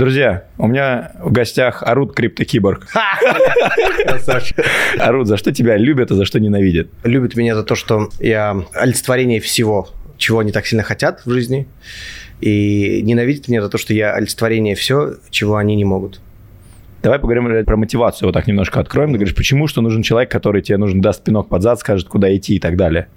Друзья, у меня в гостях Арут Криптокиборг. Арут, за что тебя любят, а за что ненавидят? Любят меня за то, что я олицетворение всего, чего они так сильно хотят в жизни. И ненавидят меня за то, что я олицетворение все, чего они не могут. Давай поговорим про мотивацию, вот так немножко откроем. Ты говоришь, почему, что нужен человек, который тебе нужен даст пинок под зад, скажет, куда идти и так далее.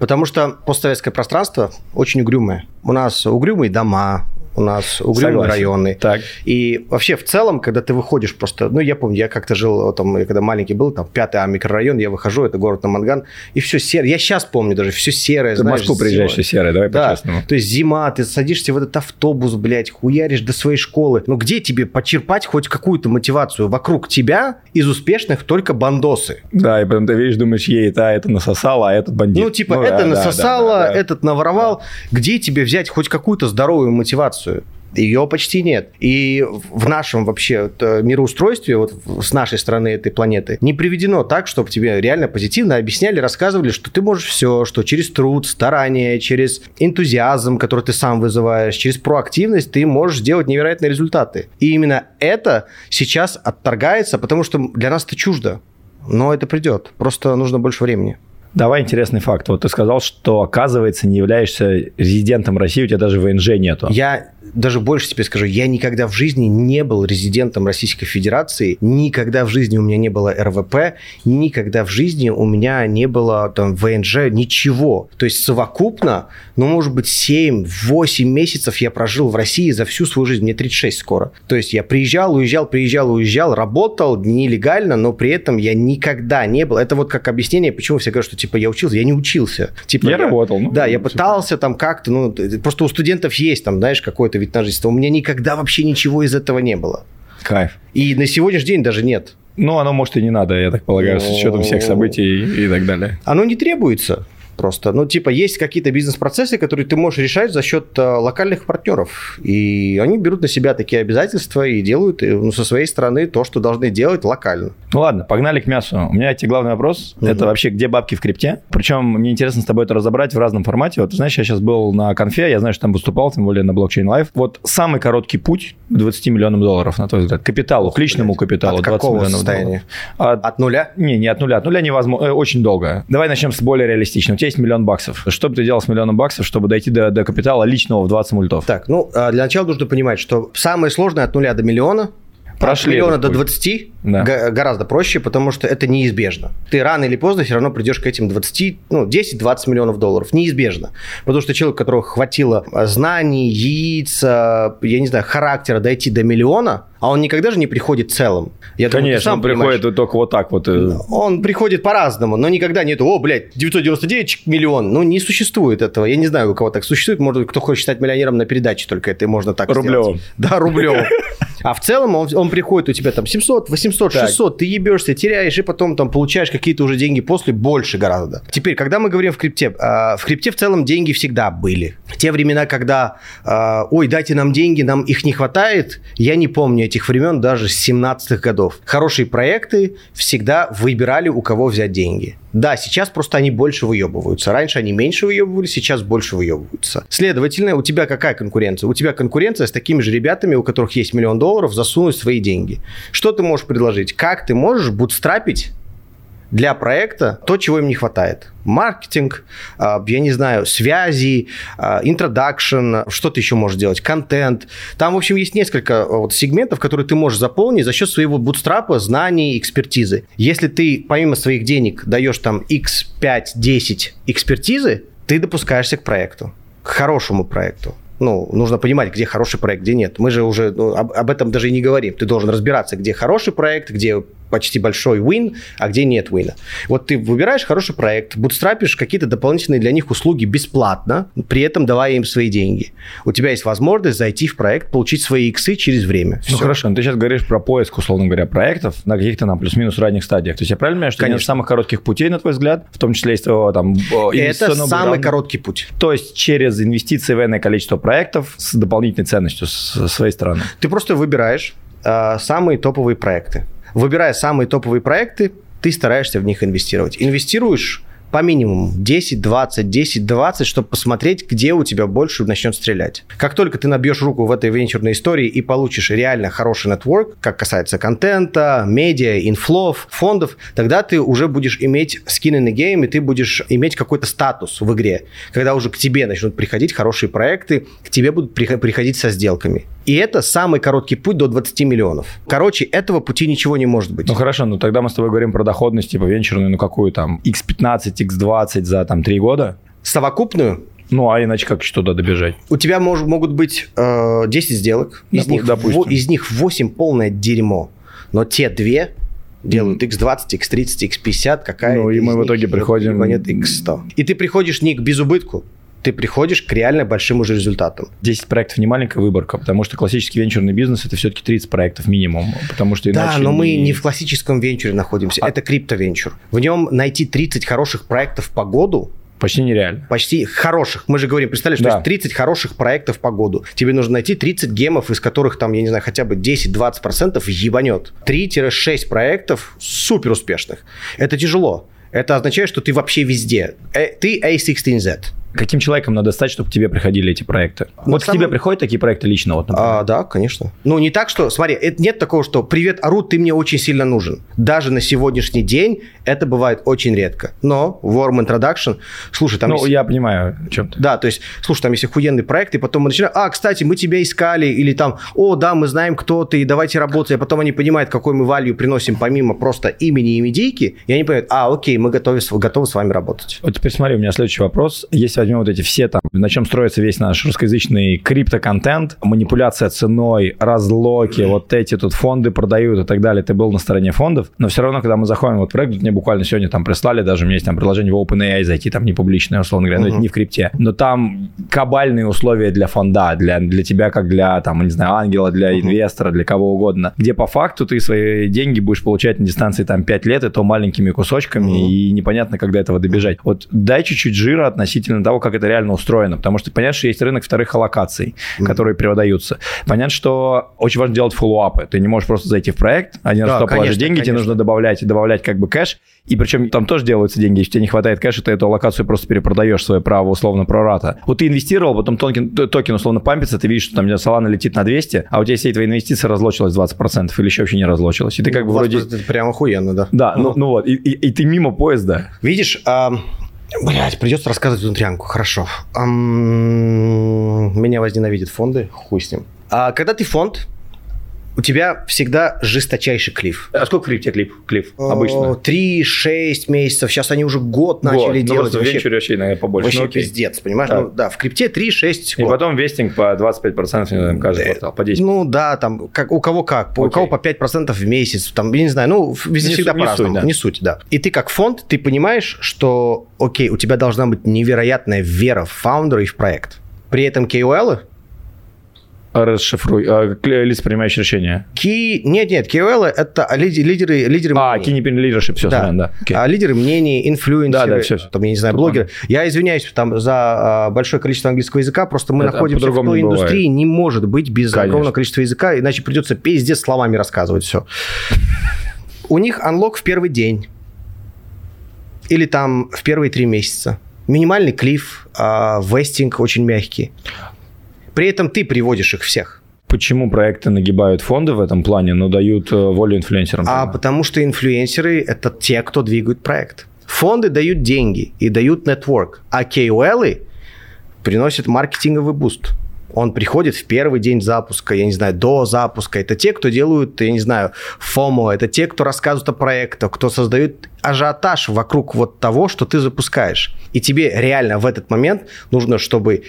Потому что постсоветское пространство очень угрюмое. У нас угрюмые дома, у нас угрюмые Согласен. районы. Так. И вообще в целом, когда ты выходишь просто, ну я помню, я как-то жил, там, когда маленький был, там пятый А микрорайон, я выхожу, это город Наманган, и все серое. Я сейчас помню даже, все серое. Ты знаешь, в Москву приезжаешь, все серое, давай да. по-честному. То есть зима, ты садишься в этот автобус, блядь, хуяришь до своей школы. Ну где тебе почерпать хоть какую-то мотивацию? Вокруг тебя из успешных только бандосы. Да, и потом ты видишь, думаешь, ей, а это насосало, а этот бандит. Ну типа, ну, это да, насосало, да, да, да, этот наворовал. Да. Где тебе взять хоть какую-то здоровую мотивацию? Ее почти нет. И в нашем вообще мироустройстве, вот с нашей стороны этой планеты, не приведено так, чтобы тебе реально позитивно объясняли, рассказывали, что ты можешь все, что через труд, старание, через энтузиазм, который ты сам вызываешь, через проактивность ты можешь сделать невероятные результаты. И именно это сейчас отторгается, потому что для нас это чуждо. Но это придет. Просто нужно больше времени. Давай интересный факт. Вот ты сказал, что, оказывается, не являешься резидентом России, у тебя даже ВНЖ нету. Я даже больше тебе скажу, я никогда в жизни не был резидентом Российской Федерации, никогда в жизни у меня не было РВП, никогда в жизни у меня не было там ВНЖ, ничего. То есть совокупно, ну, может быть, 7-8 месяцев я прожил в России за всю свою жизнь, мне 36 скоро. То есть я приезжал, уезжал, приезжал, уезжал, работал нелегально, но при этом я никогда не был. Это вот как объяснение, почему все говорят, что типа я учился, я не учился. Типа, я, я работал. Ну, да, я пытался там как-то, ну, просто у студентов есть там, знаешь, какой-то вид на жительство. У меня никогда вообще ничего из этого не было. Кайф. И на сегодняшний день даже нет. Ну, оно, может, и не надо, я так полагаю, с учетом всех событий и так далее. Оно не требуется просто. Ну, типа, есть какие-то бизнес-процессы, которые ты можешь решать за счет э, локальных партнеров. И они берут на себя такие обязательства и делают э, ну, со своей стороны то, что должны делать локально. Ну ладно, погнали к мясу. У меня тебе главный вопрос. Угу. Это вообще где бабки в крипте? Причем мне интересно с тобой это разобрать в разном формате. Вот, знаешь, я сейчас был на конфе, я знаю, что там выступал, тем более на блокчейн лайф. Вот самый короткий путь к 20 миллионам долларов, на твой взгляд, капиталу, к личному капиталу. От 20 какого миллионов состояния? Долларов. От, от нуля? Не, не от нуля. От нуля невозможно. Э, очень долго. Давай начнем с более реалистичного. Есть миллион баксов. Что бы ты делал с миллионом баксов, чтобы дойти до, до капитала личного в 20 мультов? Так, ну, а, для начала нужно понимать, что самое сложное от нуля до миллиона Прошли от миллиона до 20 да. гораздо проще, потому что это неизбежно. Ты рано или поздно все равно придешь к этим 20, ну, 10-20 миллионов долларов. Неизбежно. Потому что человек, у которого хватило знаний, яиц, я не знаю, характера дойти до миллиона, а он никогда же не приходит целым. Я Конечно, думаю, сам он приходит понимаешь. только вот так вот. Э. Он приходит по-разному, но никогда нету, о, блядь, 999 миллион. Ну, не существует этого. Я не знаю, у кого так существует. Может, кто хочет стать миллионером на передаче, только это можно так Рублевым. сделать. Да, рублевым. А в целом он, он приходит, у тебя там 700, 800, 600, так. ты ебешься, теряешь, и потом там получаешь какие-то уже деньги после, больше гораздо. Теперь, когда мы говорим в крипте, э, в крипте в целом деньги всегда были. В те времена, когда, э, ой, дайте нам деньги, нам их не хватает, я не помню этих времен даже с 17-х годов. Хорошие проекты всегда выбирали, у кого взять деньги. Да, сейчас просто они больше выебываются. Раньше они меньше выебывали, сейчас больше выебываются. Следовательно, у тебя какая конкуренция? У тебя конкуренция с такими же ребятами, у которых есть миллион долларов, засунуть свои деньги. Что ты можешь предложить? Как ты можешь бутстрапить для проекта то, чего им не хватает. Маркетинг, а, я не знаю, связи, интродакшн, что ты еще можешь делать, контент. Там, в общем, есть несколько вот сегментов, которые ты можешь заполнить за счет своего бутстрапа, знаний, экспертизы. Если ты помимо своих денег даешь там x5-10 экспертизы, ты допускаешься к проекту, к хорошему проекту ну, нужно понимать, где хороший проект, где нет. Мы же уже ну, об, об этом даже и не говорим. Ты должен разбираться, где хороший проект, где почти большой win, а где нет win. Вот ты выбираешь хороший проект, бутстрапишь какие-то дополнительные для них услуги бесплатно, при этом давая им свои деньги. У тебя есть возможность зайти в проект, получить свои иксы через время. Все. Ну хорошо, но ты сейчас говоришь про поиск, условно говоря, проектов на каких-то на плюс-минус ранних стадиях. То есть я правильно понимаю, что Конечно. нет самых коротких путей, на твой взгляд, в том числе твоего там Это самый короткий путь. То есть через инвестиции в иное количество проектов с дополнительной ценностью с своей стороны. Ты просто выбираешь э, самые топовые проекты выбирая самые топовые проекты, ты стараешься в них инвестировать. Инвестируешь по минимуму 10, 20, 10, 20, чтобы посмотреть, где у тебя больше начнет стрелять. Как только ты набьешь руку в этой венчурной истории и получишь реально хороший нетворк, как касается контента, медиа, инфлов, фондов, тогда ты уже будешь иметь skin in the game, и ты будешь иметь какой-то статус в игре, когда уже к тебе начнут приходить хорошие проекты, к тебе будут приходить со сделками. И это самый короткий путь до 20 миллионов. Короче, этого пути ничего не может быть. Ну хорошо, ну тогда мы с тобой говорим про доходность, типа венчурную, ну какую там, x15, x20 за там 3 года? Совокупную? Ну, а иначе как что-то добежать? У тебя мож, могут быть э, 10 сделок, из, них, допустим. В, из них 8 полное дерьмо, но те две делают x20, x30, x50, какая Ну, и мы в итоге приходим... Нет, x100. И ты приходишь не к безубытку, ты приходишь к реально большим уже результатам. 10 проектов не маленькая выборка, потому что классический венчурный бизнес это все-таки 30 проектов минимум, потому что иначе... Да, но мы не в классическом венчуре находимся, а... это криптовенчур. В нем найти 30 хороших проектов по году Почти нереально. Почти хороших. Мы же говорим, представляешь, да. то есть 30 хороших проектов по году. Тебе нужно найти 30 гемов, из которых там, я не знаю, хотя бы 10-20% ебанет. 3-6 проектов супер успешных. Это тяжело. Это означает, что ты вообще везде. Э, ты A16Z. Каким человеком надо стать, чтобы к тебе приходили эти проекты? На вот самом... к тебе приходят такие проекты лично? Вот, а, да, конечно. Ну, не так, что... Смотри, это нет такого, что «Привет, Арут, ты мне очень сильно нужен». Даже на сегодняшний день это бывает очень редко. Но Warm Introduction... Слушай, там... Ну, есть... я понимаю, о чем ты. Да, то есть, слушай, там есть охуенный проект, и потом мы начинаем... А, кстати, мы тебя искали, или там... О, да, мы знаем, кто ты, давайте работать. А потом они понимают, какой мы value приносим помимо просто имени и медийки, и они понимают, а, окей, мы готовы, готовы с вами работать. Вот теперь смотри, у меня следующий вопрос. Если возьмем вот эти все там, на чем строится весь наш русскоязычный криптоконтент, манипуляция ценой, разлоки, вот эти тут фонды продают и так далее, ты был на стороне фондов, но все равно, когда мы заходим вот в проект, мне буквально сегодня там прислали, даже у меня есть там приложение в OpenAI зайти, там не публичное, условно говоря, но это не в крипте, но там кабальные условия для фонда, для, для тебя как для, там, не знаю, ангела, для инвестора, для кого угодно, где по факту ты свои деньги будешь получать на дистанции там 5 лет, и то маленькими кусочками, и непонятно, когда этого добежать. Вот дай чуть-чуть жира относительно того, как это реально устроено, потому что понятно, что есть рынок вторых аллокаций, mm-hmm. которые продаются. Понятно, что очень важно делать follow-up ы. Ты не можешь просто зайти в проект, один раз да, положить деньги, конечно. тебе нужно добавлять добавлять как бы кэш, и причем там тоже делаются деньги. Если тебе не хватает кэша, ты эту локацию просто перепродаешь свое право условно pro rata. Вот ты инвестировал, потом токен, токен условно пампится, ты видишь, что там Solana летит на 200, а у тебя все твои инвестиции разлочилась 20% или еще вообще не разлочилась. И ты как бы вроде... Это прям охуенно, да. Да, ну, ну вот, и, и, и ты мимо поезда. Видишь, а, Блять, придется рассказывать внутрянку. Хорошо. Меня возненавидят фонды, хуй с ним. А когда ты фонд, у тебя всегда жесточайший клиф. А сколько клиф тебе клип, клиф обычно? Три-шесть месяцев. Сейчас они уже год, год. начали ну, делать. Вообще, в венчуре вообще, наверное, побольше. Вообще ну, пиздец, понимаешь? Да. Ну, да, в крипте 3-6 И потом вестинг по 25% не знаю, каждый квартал, по 10%. Ну да, там как, у кого как. Окей. У кого по 5% в месяц. Там, я не знаю, ну везде не всегда по-разному. Не, да. не суть, да. И ты как фонд, ты понимаешь, что, окей, у тебя должна быть невероятная вера в фаундера и в проект. При этом KOL Расшифруй. А, лица, принимающие решения. Key... Нет, нет, KOL это лидеры, лидеры А, Key Independent Leadership, все, да. да. Okay. А лидеры мнений, инфлюенсеры, да, да, все, там, я не знаю, Тут блогеры. Ладно. Я извиняюсь там за а, большое количество английского языка, просто мы это находимся в той не индустрии, не может быть без Конечно. огромного количества языка, иначе придется пиздец словами рассказывать все. У них анлок в первый день. Или там в первые три месяца. Минимальный cliff, а, vesting очень мягкий. При этом ты приводишь их всех. Почему проекты нагибают фонды в этом плане, но дают э, волю инфлюенсерам? А потому что инфлюенсеры – это те, кто двигают проект. Фонды дают деньги и дают network, а KOL приносят маркетинговый буст. Он приходит в первый день запуска, я не знаю, до запуска. Это те, кто делают, я не знаю, FOMO, это те, кто рассказывают о проектах, кто создают ажиотаж вокруг вот того, что ты запускаешь. И тебе реально в этот момент нужно, чтобы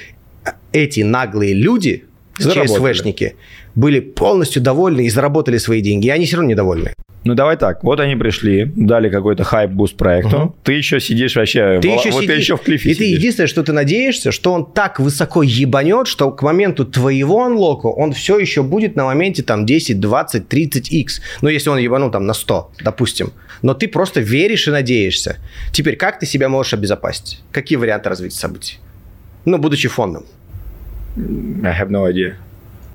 эти наглые люди, ЧСВшники, были полностью довольны и заработали свои деньги, и они все равно недовольны. Ну давай так, вот они пришли, дали какой-то хайп-буст проекту, угу. ты еще сидишь вообще, ты еще вот сидишь, ты еще в cliff е И сидишь. ты единственное, что ты надеешься, что он так высоко ебанет, что к моменту твоего unlock а он все еще будет на моменте там 10, 20, 30 x. Ну если он ебанул там на 100, допустим. Но ты просто веришь и надеешься. Теперь как ты себя можешь обезопасить? Какие варианты развития событий? Ну, будучи фондом. I have no idea.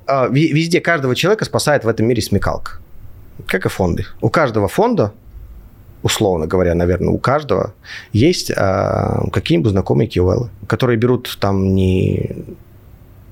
Uh, везде каждого человека спасает в этом мире смекалка. Как и фонды. У каждого фонда условно говоря, наверное, у каждого, есть а, какие-нибудь знакомые KOL, которые берут там не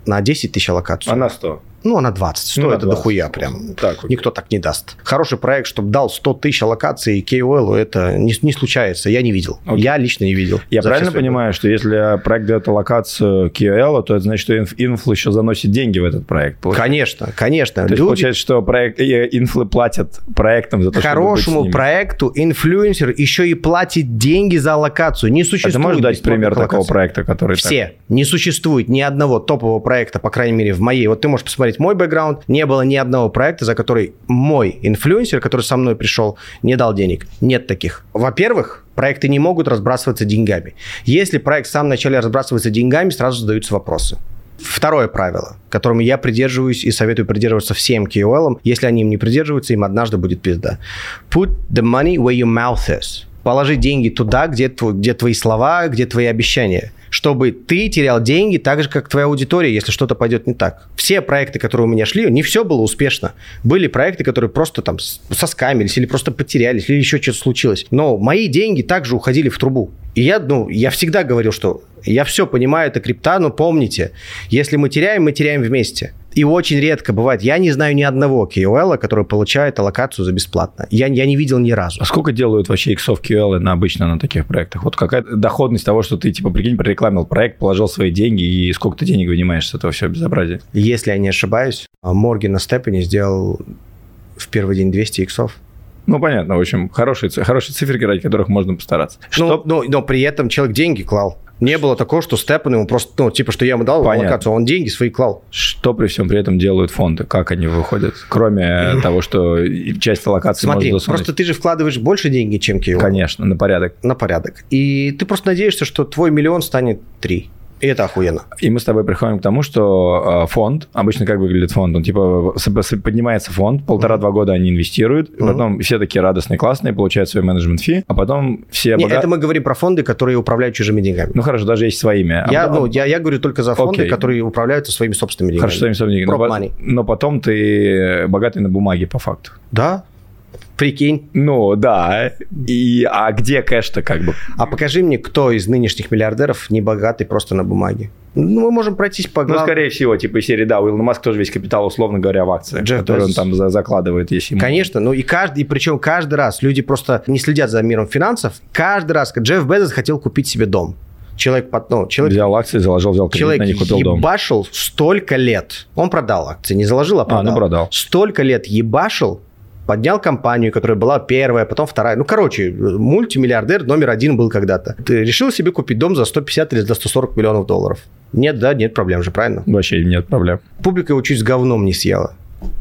на 10 тысяч локаций. А на 100? Ну, она 20. 100 Ну, это 20. дохуя прям. Так. Никто так не даст. Хороший проект, чтобы дал 100 тысяч локаций KOL, это не, не случается. Я не видел. Окей. Я лично не видел. Я правильно понимаю, что если проект дает локацию QL, то это значит, что инф- инфл еще заносит деньги в этот проект? годы? Конечно, конечно. То есть Люди- получается, что проект, э, инфлы платят проектам за то, Хорошему ними. проекту инфлюенсер еще и платит деньги за локацию. Не А существует ты можешь дать пример такого локаций. проекта, который... так- Все. Не существует ни одного топового проекта, по крайней мере, в моей. Вот ты можешь посмотреть мой бэкграунд. Не было ни одного проекта, за который мой инфлюенсер, который со мной пришел, не дал денег. Нет таких. Во-первых, проекты не могут разбрасываться деньгами. Если проект в самом начале разбрасывается деньгами, сразу задаются вопросы. Второе правило, которому я придерживаюсь и советую придерживаться всем KOL, если они им не придерживаются, им однажды будет пизда. Put the money where your mouth is. Положи деньги туда, где, тв- где твои слова, где твои обещания. Чтобы ты терял деньги так же, как твоя аудитория, если что-то пойдет не так. Все проекты, которые у меня шли, не все было успешно. Были проекты, которые просто там соскамились или просто потерялись, или еще что-то случилось. Но мои деньги также уходили в трубу. И я, ну, я всегда говорил, что я все понимаю, это крипта, но помните, если мы теряем, мы теряем вместе. И очень редко бывает. Я не знаю ни одного KOL, который получает аллокацию за бесплатно. Я, я не видел ни разу. А сколько делают вообще иксов QL на обычно на таких проектах? Вот какая доходность того, что ты, типа, прикинь, прорекламил проект, положил свои деньги, и сколько ты денег вынимаешь с этого всего безобразия? Если я не ошибаюсь, Морген на Степене сделал в первый день 200 иксов. Ну, понятно, в общем, хорошие, хорошие циферки, ради которых можно постараться. Ну, Что но, но при этом человек деньги клал. Не было такого, что Степан ему просто, ну, типа, что я ему дал Понятно. аллокацию, а он деньги свои клал. Что при всем при этом делают фонды? Как они выходят? Кроме того, что часть локации Смотри, можно просто ты же вкладываешь больше денег, чем KOL. Конечно, на порядок. На порядок. И ты просто надеешься, что твой миллион станет 3. И это охуенно. И мы с тобой приходим к тому, что э, фонд, обычно как выглядит фонд? Он типа поднимается фонд, полтора-два года они инвестируют, Мгм. потом все такие радостные, классные, получают свой менеджмент фи, а потом все Не, бога- это мы говорим про фонды, которые управляют чужими деньгами. Ну хорошо, даже есть своими. А я, потом- ну, я, я говорю только за фонды, Окей. которые управляются своими собственными деньгами. Хорошо, что им собственно деньги. Но, но потом ты богатый на бумаге по факту. Да, прикинь. Ну, да. И, а где кэш-то как бы? А покажи мне, кто из нынешних миллиардеров не богатый просто на бумаге. Ну, мы можем пройтись по Ну, главам. скорее всего, типа из серии, да, у Илона Маска тоже весь капитал, условно говоря, в акциях, Джефф который он Безос. там за- закладывает, если ему... Конечно, ну и каждый, и причем каждый раз люди просто не следят за миром финансов. Каждый раз, Джефф Безос хотел купить себе дом. Человек, под- ну, человек, Взял акции, заложил, взял кредит, человек на них купил дом. ебашил столько лет. Он продал акции, не заложил, а продал. ну продал. Столько лет ебашил, поднял компанию, которая была первая, потом вторая. Ну, короче, мультимиллиардер номер один был когда-то. Ты решил себе купить дом за 150 или за 140 миллионов долларов? Нет, да, нет проблем же, правильно? Вообще нет проблем. Публика его чуть с говном не съела.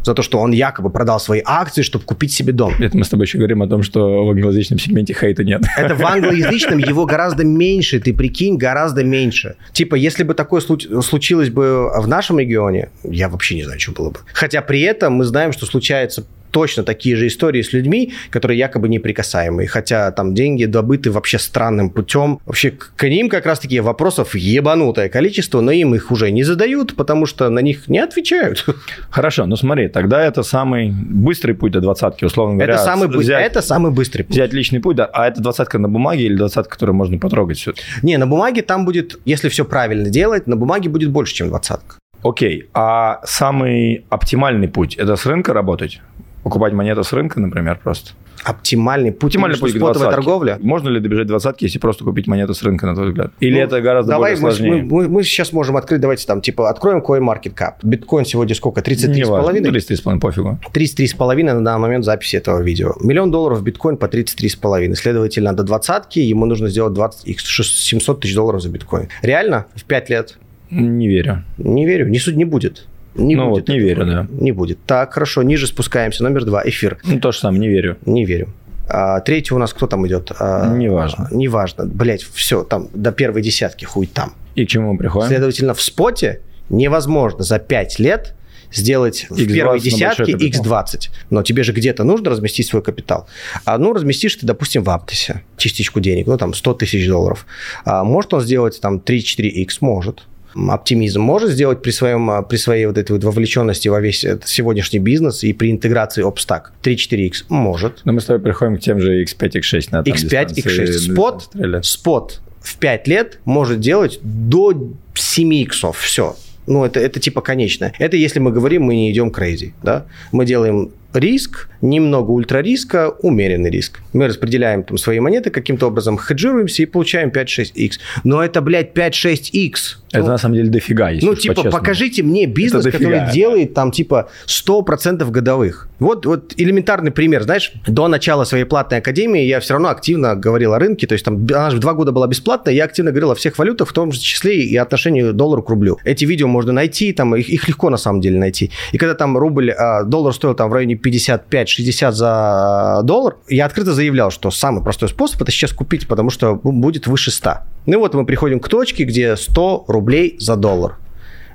За то, что он якобы продал свои акции, чтобы купить себе дом. Это мы с тобой еще говорим о том, что в англоязычном сегменте хейта нет. Это в англоязычном его гораздо меньше, ты прикинь, гораздо меньше. Типа, если бы такое случ- случилось бы в нашем регионе, я вообще не знаю, что было бы. Хотя при этом мы знаем, что случается точно такие же истории с людьми, которые якобы неприкасаемые, хотя там деньги добыты вообще странным путем. Вообще к ним как раз-таки вопросов ебанутое количество, но им их уже не задают, потому что на них не отвечают. Хорошо, ну смотри, тогда это самый быстрый путь до двадцатки, условно говоря. Это самый, быс- взять, это самый быстрый путь. взять личный путь, да, а это двадцатка на бумаге или двадцатка, которую можно потрогать все Не, на бумаге там будет, если все правильно делать, на бумаге будет больше, чем двадцатка. Окей, а самый оптимальный путь – это с рынка работать? Покупать монету с рынка, например, просто? Оптимальный путь, Оптимальный путь спотовая торговля. Можно ли добежать двадцатки, если просто купить монету с рынка, на твой взгляд? Или Ну, это гораздо Давай более мы, сложнее? мы, мы- мы сейчас можем открыть, давайте там, типа, откроем CoinMarketCap. Биткоин сегодня сколько? 33,5? 33,5, пофигу. 33,5 на данный момент записи этого видео. Миллион долларов биткоин по 33,5. Следовательно, до двадцатки ему нужно сделать 20, их 700 тысяч долларов за биткоин. Реально? В 5 лет? Не верю. Не верю. Не, суть не будет. Не Ну будет вот, не этого. верю, да. Не будет. Так, хорошо. Ниже спускаемся. Номер два. Эфир. Ну, то же самое, не верю. Не верю. А, третий у нас кто там идет? А, Неважно. а, Неважно. Блять, все, там до первой десятки хуй там. И к чему мы приходим? Следовательно, в споте невозможно за 5 лет сделать в X20 первой на десятке большой капитал. X20. Но тебе же где-то нужно разместить свой капитал. А ну, разместишь ты, допустим, в Аптосе частичку денег, ну, там, 100 тысяч долларов. А может он сделать там 3-4X? Может. Оптимизм может сделать при, своем, при своей вот этой вот вовлеченности во весь сегодняшний бизнес и при интеграции OpStack 3-4X? Может. Но мы с тобой приходим к тем же X5, X6 на X5, X6. Спот, спот в 5 лет может делать до 7 иксов. Все. Ну, это, это типа конечное. Это если мы говорим, мы не идем crazy, да? Мы делаем риск, немного ультрариска, умеренный риск. Мы распределяем там свои монеты каким-то образом, хеджируемся и получаем 5-6x. Но это, блядь, 5-6x. Это ну, на самом деле дофига, если Ну, типа, покажите мне бизнес, который делает там, типа, 100% годовых. Вот, вот элементарный пример, знаешь, до начала своей платной академии я все равно активно говорил о рынке, то есть там она же два года была бесплатная, я активно говорил о всех валютах, в том числе и отношении доллара к рублю. Эти видео можно найти, там их, их легко на самом деле найти. И когда там рубль, а, доллар стоил там в районе 55-60 за доллар, я открыто заявлял, что самый простой способ это сейчас купить, потому что будет выше 100. Ну и вот мы приходим к точке, где 100 рублей за доллар.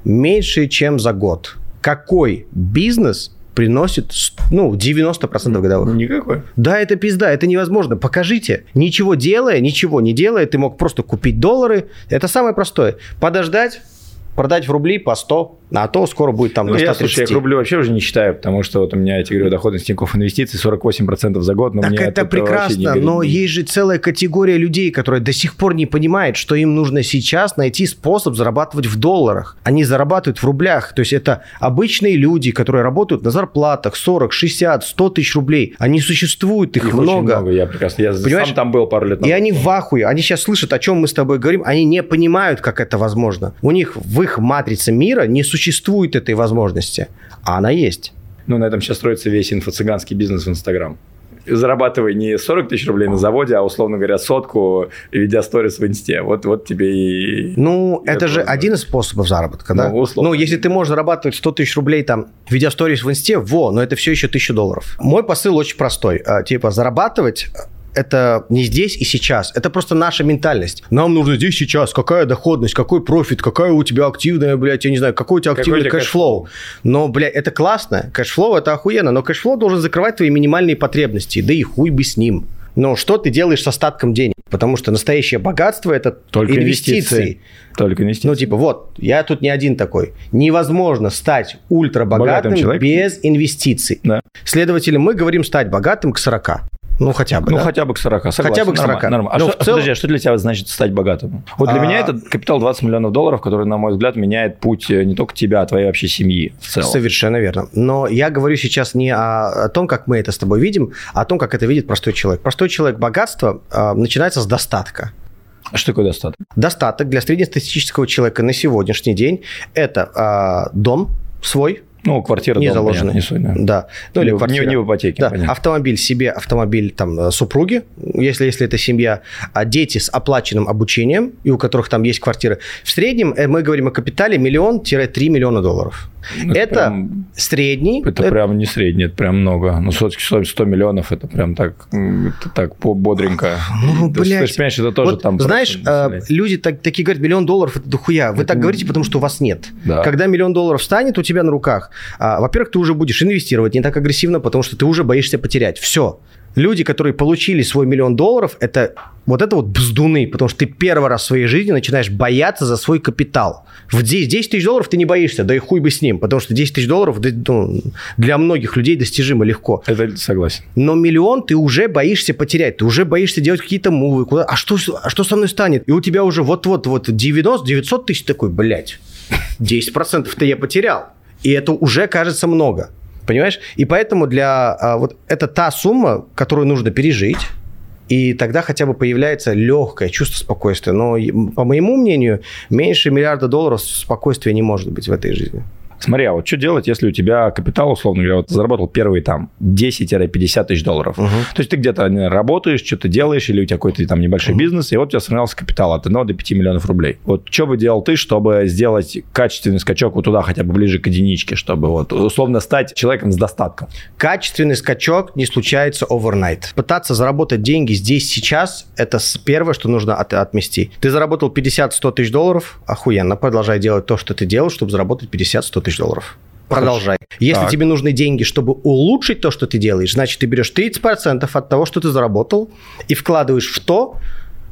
Меньше, чем за год. Какой бизнес приносит, ну, 90% годовых. Никакой. Да, это пизда, это невозможно. Покажите. Ничего делая, ничего не делая, ты мог просто купить доллары. Это самое простое. Подождать, продать в рубли по 100, а то скоро будет там ну, до 130. Я, слушай, я рублю вообще уже не считаю, потому что вот у меня, я тебе говорю, доходность Тинькофф инвестиций 48% за год, но так мне это прекрасно, но есть же целая категория людей, которые до сих пор не понимают, что им нужно сейчас найти способ зарабатывать в долларах. Они зарабатывают в рублях, то есть это обычные люди, которые работают на зарплатах 40, 60, 100 тысяч рублей. Они существуют, их, их много. много. Я прекрасно, я Понимаешь? сам там был пару лет назад. И они в ахуе, они сейчас слышат, о чем мы с тобой говорим, они не понимают, как это возможно. У них в их матрице мира не существует этой возможности, а она есть. Ну, на этом сейчас строится весь инфо-цыганский бизнес в Инстаграм зарабатывай не 40 тысяч рублей на заводе, а, условно говоря, сотку, ведя сторис в инсте. Вот, вот тебе и... Ну, это, это же один из способов заработка, да? Ну, условно. ну, если ты можешь зарабатывать 100 тысяч рублей, там, ведя сторис в инсте, во, но это все еще 1000 долларов. Мой посыл очень простой. А, типа, зарабатывать это не здесь и сейчас. Это просто наша ментальность. Нам нужно здесь сейчас. Какая доходность, какой профит, какая у тебя активная, блядь, я не знаю, какой у тебя активный какой cash flow. Но, блядь, это классно. Cash flow это охуенно, но cash flow должен закрывать твои минимальные потребности. Да и хуй бы с ним. Но что ты делаешь с остатком денег? Потому что настоящее богатство это Только инвестиции. инвестиции. Только инвестиции. Ну, типа, вот, я тут не один такой. Невозможно стать ультрабогатым без инвестиций. Да. Следовательно, мы говорим стать богатым к 40. Ну, хотя бы. Ну, да? хотя бы к 40. Согласен. Хотя бы к 40. Нормально. А, что, целом... подожди, а что для тебя значит стать богатым? Вот для а... меня это капитал 20 миллионов долларов, который, на мой взгляд, меняет путь э, не только тебя, а твоей вообще семьи в целом. Совершенно верно. Но я говорю сейчас не о, о том, как мы это с тобой видим, а о том, как это видит простой человек. Простой человек богатство э, начинается с достатка. А что такое достаток? Достаток для среднестатистического человека на сегодняшний день – это э, дом свой, ну, квартира, не заложена. Не суть, да. да. Ну, или квартира. Не, не в ипотеке. Да. Автомобиль себе, автомобиль там э, супруги, если, если это семья, а дети с оплаченным обучением, и у которых там есть квартиры. В среднем э, мы говорим о капитале миллион-три миллиона долларов. Ну, это, это прям, средний. Это, это прям не средний, это прям много. Ну, 100, 100 миллионов, это прям так, это так пободренько. Ну, блядь. Ты, ты понимаешь, это тоже вот, там... Знаешь, э, люди так, такие говорят, миллион долларов – это дохуя. Вы это... так говорите, потому что у вас нет. Да. Когда миллион долларов станет у тебя на руках, а, во-первых, ты уже будешь инвестировать не так агрессивно, потому что ты уже боишься потерять. Все люди, которые получили свой миллион долларов, это вот это вот бздуны, потому что ты первый раз в своей жизни начинаешь бояться за свой капитал. В 10, 10 тысяч долларов ты не боишься, да и хуй бы с ним, потому что 10 тысяч долларов ну, для многих людей достижимо легко. Это согласен. Но миллион ты уже боишься потерять, ты уже боишься делать какие-то мувы, куда, а что, а что со мной станет? И у тебя уже вот-вот вот 90, 900 тысяч такой, блядь, 10%-то я потерял. И это уже кажется много. Понимаешь? И поэтому для а, вот это та сумма, которую нужно пережить, и тогда хотя бы появляется легкое чувство спокойствия. Но, по моему мнению, меньше миллиарда долларов спокойствия не может быть в этой жизни. Смотри, а вот что делать, если у тебя капитал, условно говоря, вот заработал первые там 10-50 тысяч долларов. Угу. То есть ты где-то работаешь, что-то делаешь, или у тебя какой-то там небольшой угу. бизнес, и вот у тебя сформировался капитал от 1 до 5 миллионов рублей. Вот что бы делал ты, чтобы сделать качественный скачок вот туда, хотя бы ближе к единичке, чтобы вот условно стать человеком с достатком? Качественный скачок не случается overnight. Пытаться заработать деньги здесь, сейчас, это первое, что нужно от, отмести. Ты заработал 50-100 тысяч долларов, охуенно, продолжай делать то, что ты делал, чтобы заработать 50-100 тысяч долларов. Продолжай. Если так. тебе нужны деньги, чтобы улучшить то, что ты делаешь, значит, ты берешь 30% от того, что ты заработал, и вкладываешь в то,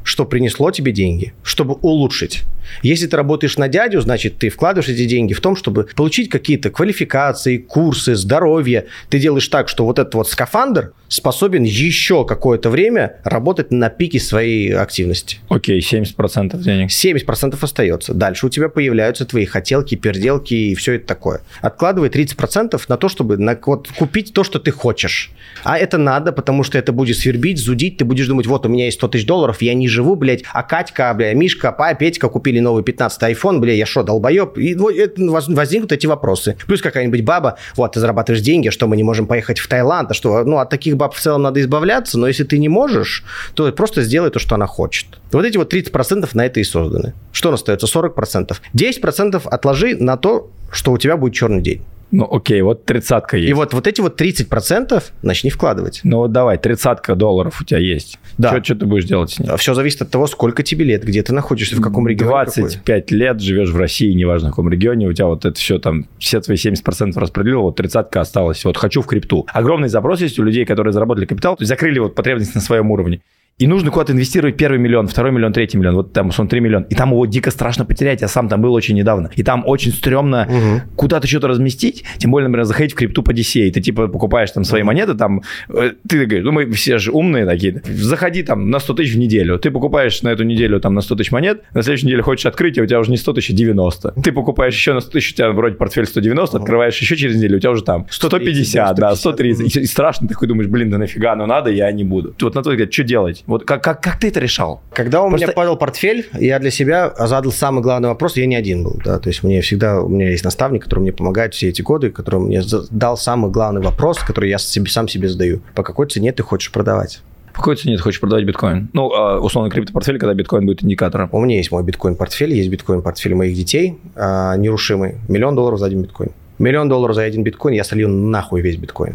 что принесло тебе деньги, чтобы улучшить. Если ты работаешь на дядю, значит, ты вкладываешь эти деньги в том, чтобы получить какие-то квалификации, курсы, здоровье. Ты делаешь так, что вот этот вот скафандр способен еще какое-то время работать на пике своей активности. Окей, 70% денег. 70% остается. Дальше у тебя появляются твои хотелки, переделки и все это такое. Откладывай 30% на то, чтобы на, вот, купить то, что ты хочешь. А это надо, потому что это будет свербить, зудить. Ты будешь думать, вот у меня есть 100 тысяч долларов, я не живу, блядь, а Катька, бля, Мишка, Па, Петька купили новый 15 iPhone, бля, я что, долбоеб? И возникнут эти вопросы. Плюс какая-нибудь баба, вот, ты зарабатываешь деньги, что мы не можем поехать в Таиланд, а что, ну, от таких баб в целом надо избавляться, но если ты не можешь, то просто сделай то, что она хочет. Вот эти вот 30% на это и созданы. Что остается? 40%. 10% отложи на то, что у тебя будет черный день. Ну, окей, вот тридцатка есть. И вот, вот эти вот 30% начни вкладывать. Ну, вот давай, тридцатка долларов у тебя есть. Да. Что ты будешь делать с ней? Все зависит от того, сколько тебе лет, где ты находишься, в каком регионе. 25 какой. лет живешь в России, неважно в каком регионе, у тебя вот это все там, все твои 70% распределил, вот тридцатка осталась. Вот хочу в крипту. Огромный запрос есть у людей, которые заработали капитал, то есть закрыли вот потребность на своем уровне. И нужно куда-то инвестировать первый миллион, второй миллион, третий миллион. Вот там, он 3 миллиона. И там его дико страшно потерять. Я сам там был очень недавно. И там очень стрёмно угу. куда-то что-то разместить. Тем более, например, заходить в крипту по DCA. Ты типа покупаешь там свои монеты, там, э, ты говоришь, ну мы все же умные такие. Заходи там на 100 тысяч в неделю. Ты покупаешь на эту неделю там на 100 тысяч монет. На следующей неделе хочешь открыть, а у тебя уже не 100 тысяч, а 90. Ты покупаешь еще на 100 тысяч, у тебя вроде портфель 190, открываешь еще через неделю, у тебя уже там 150, 150 да, 130. И, страшно, ты такой думаешь, блин, да нафига, ну надо, я не буду. Вот на твой взгляд, что делать? Вот как, как, как ты это решал? Когда у Просто... меня падал портфель, я для себя задал самый главный вопрос, я не один был, да, то есть мне всегда, у меня есть наставник, который мне помогает все эти годы, который мне дал самый главный вопрос, который я себе, сам себе задаю. По какой цене ты хочешь продавать? По какой цене ты хочешь продавать биткоин? Ну, а, условно, криптопортфель, когда биткоин будет индикатором. У меня есть мой биткоин-портфель, есть биткоин-портфель моих детей, а, нерушимый. Миллион долларов за один биткоин. Миллион долларов за один биткоин, я солью нахуй весь биткоин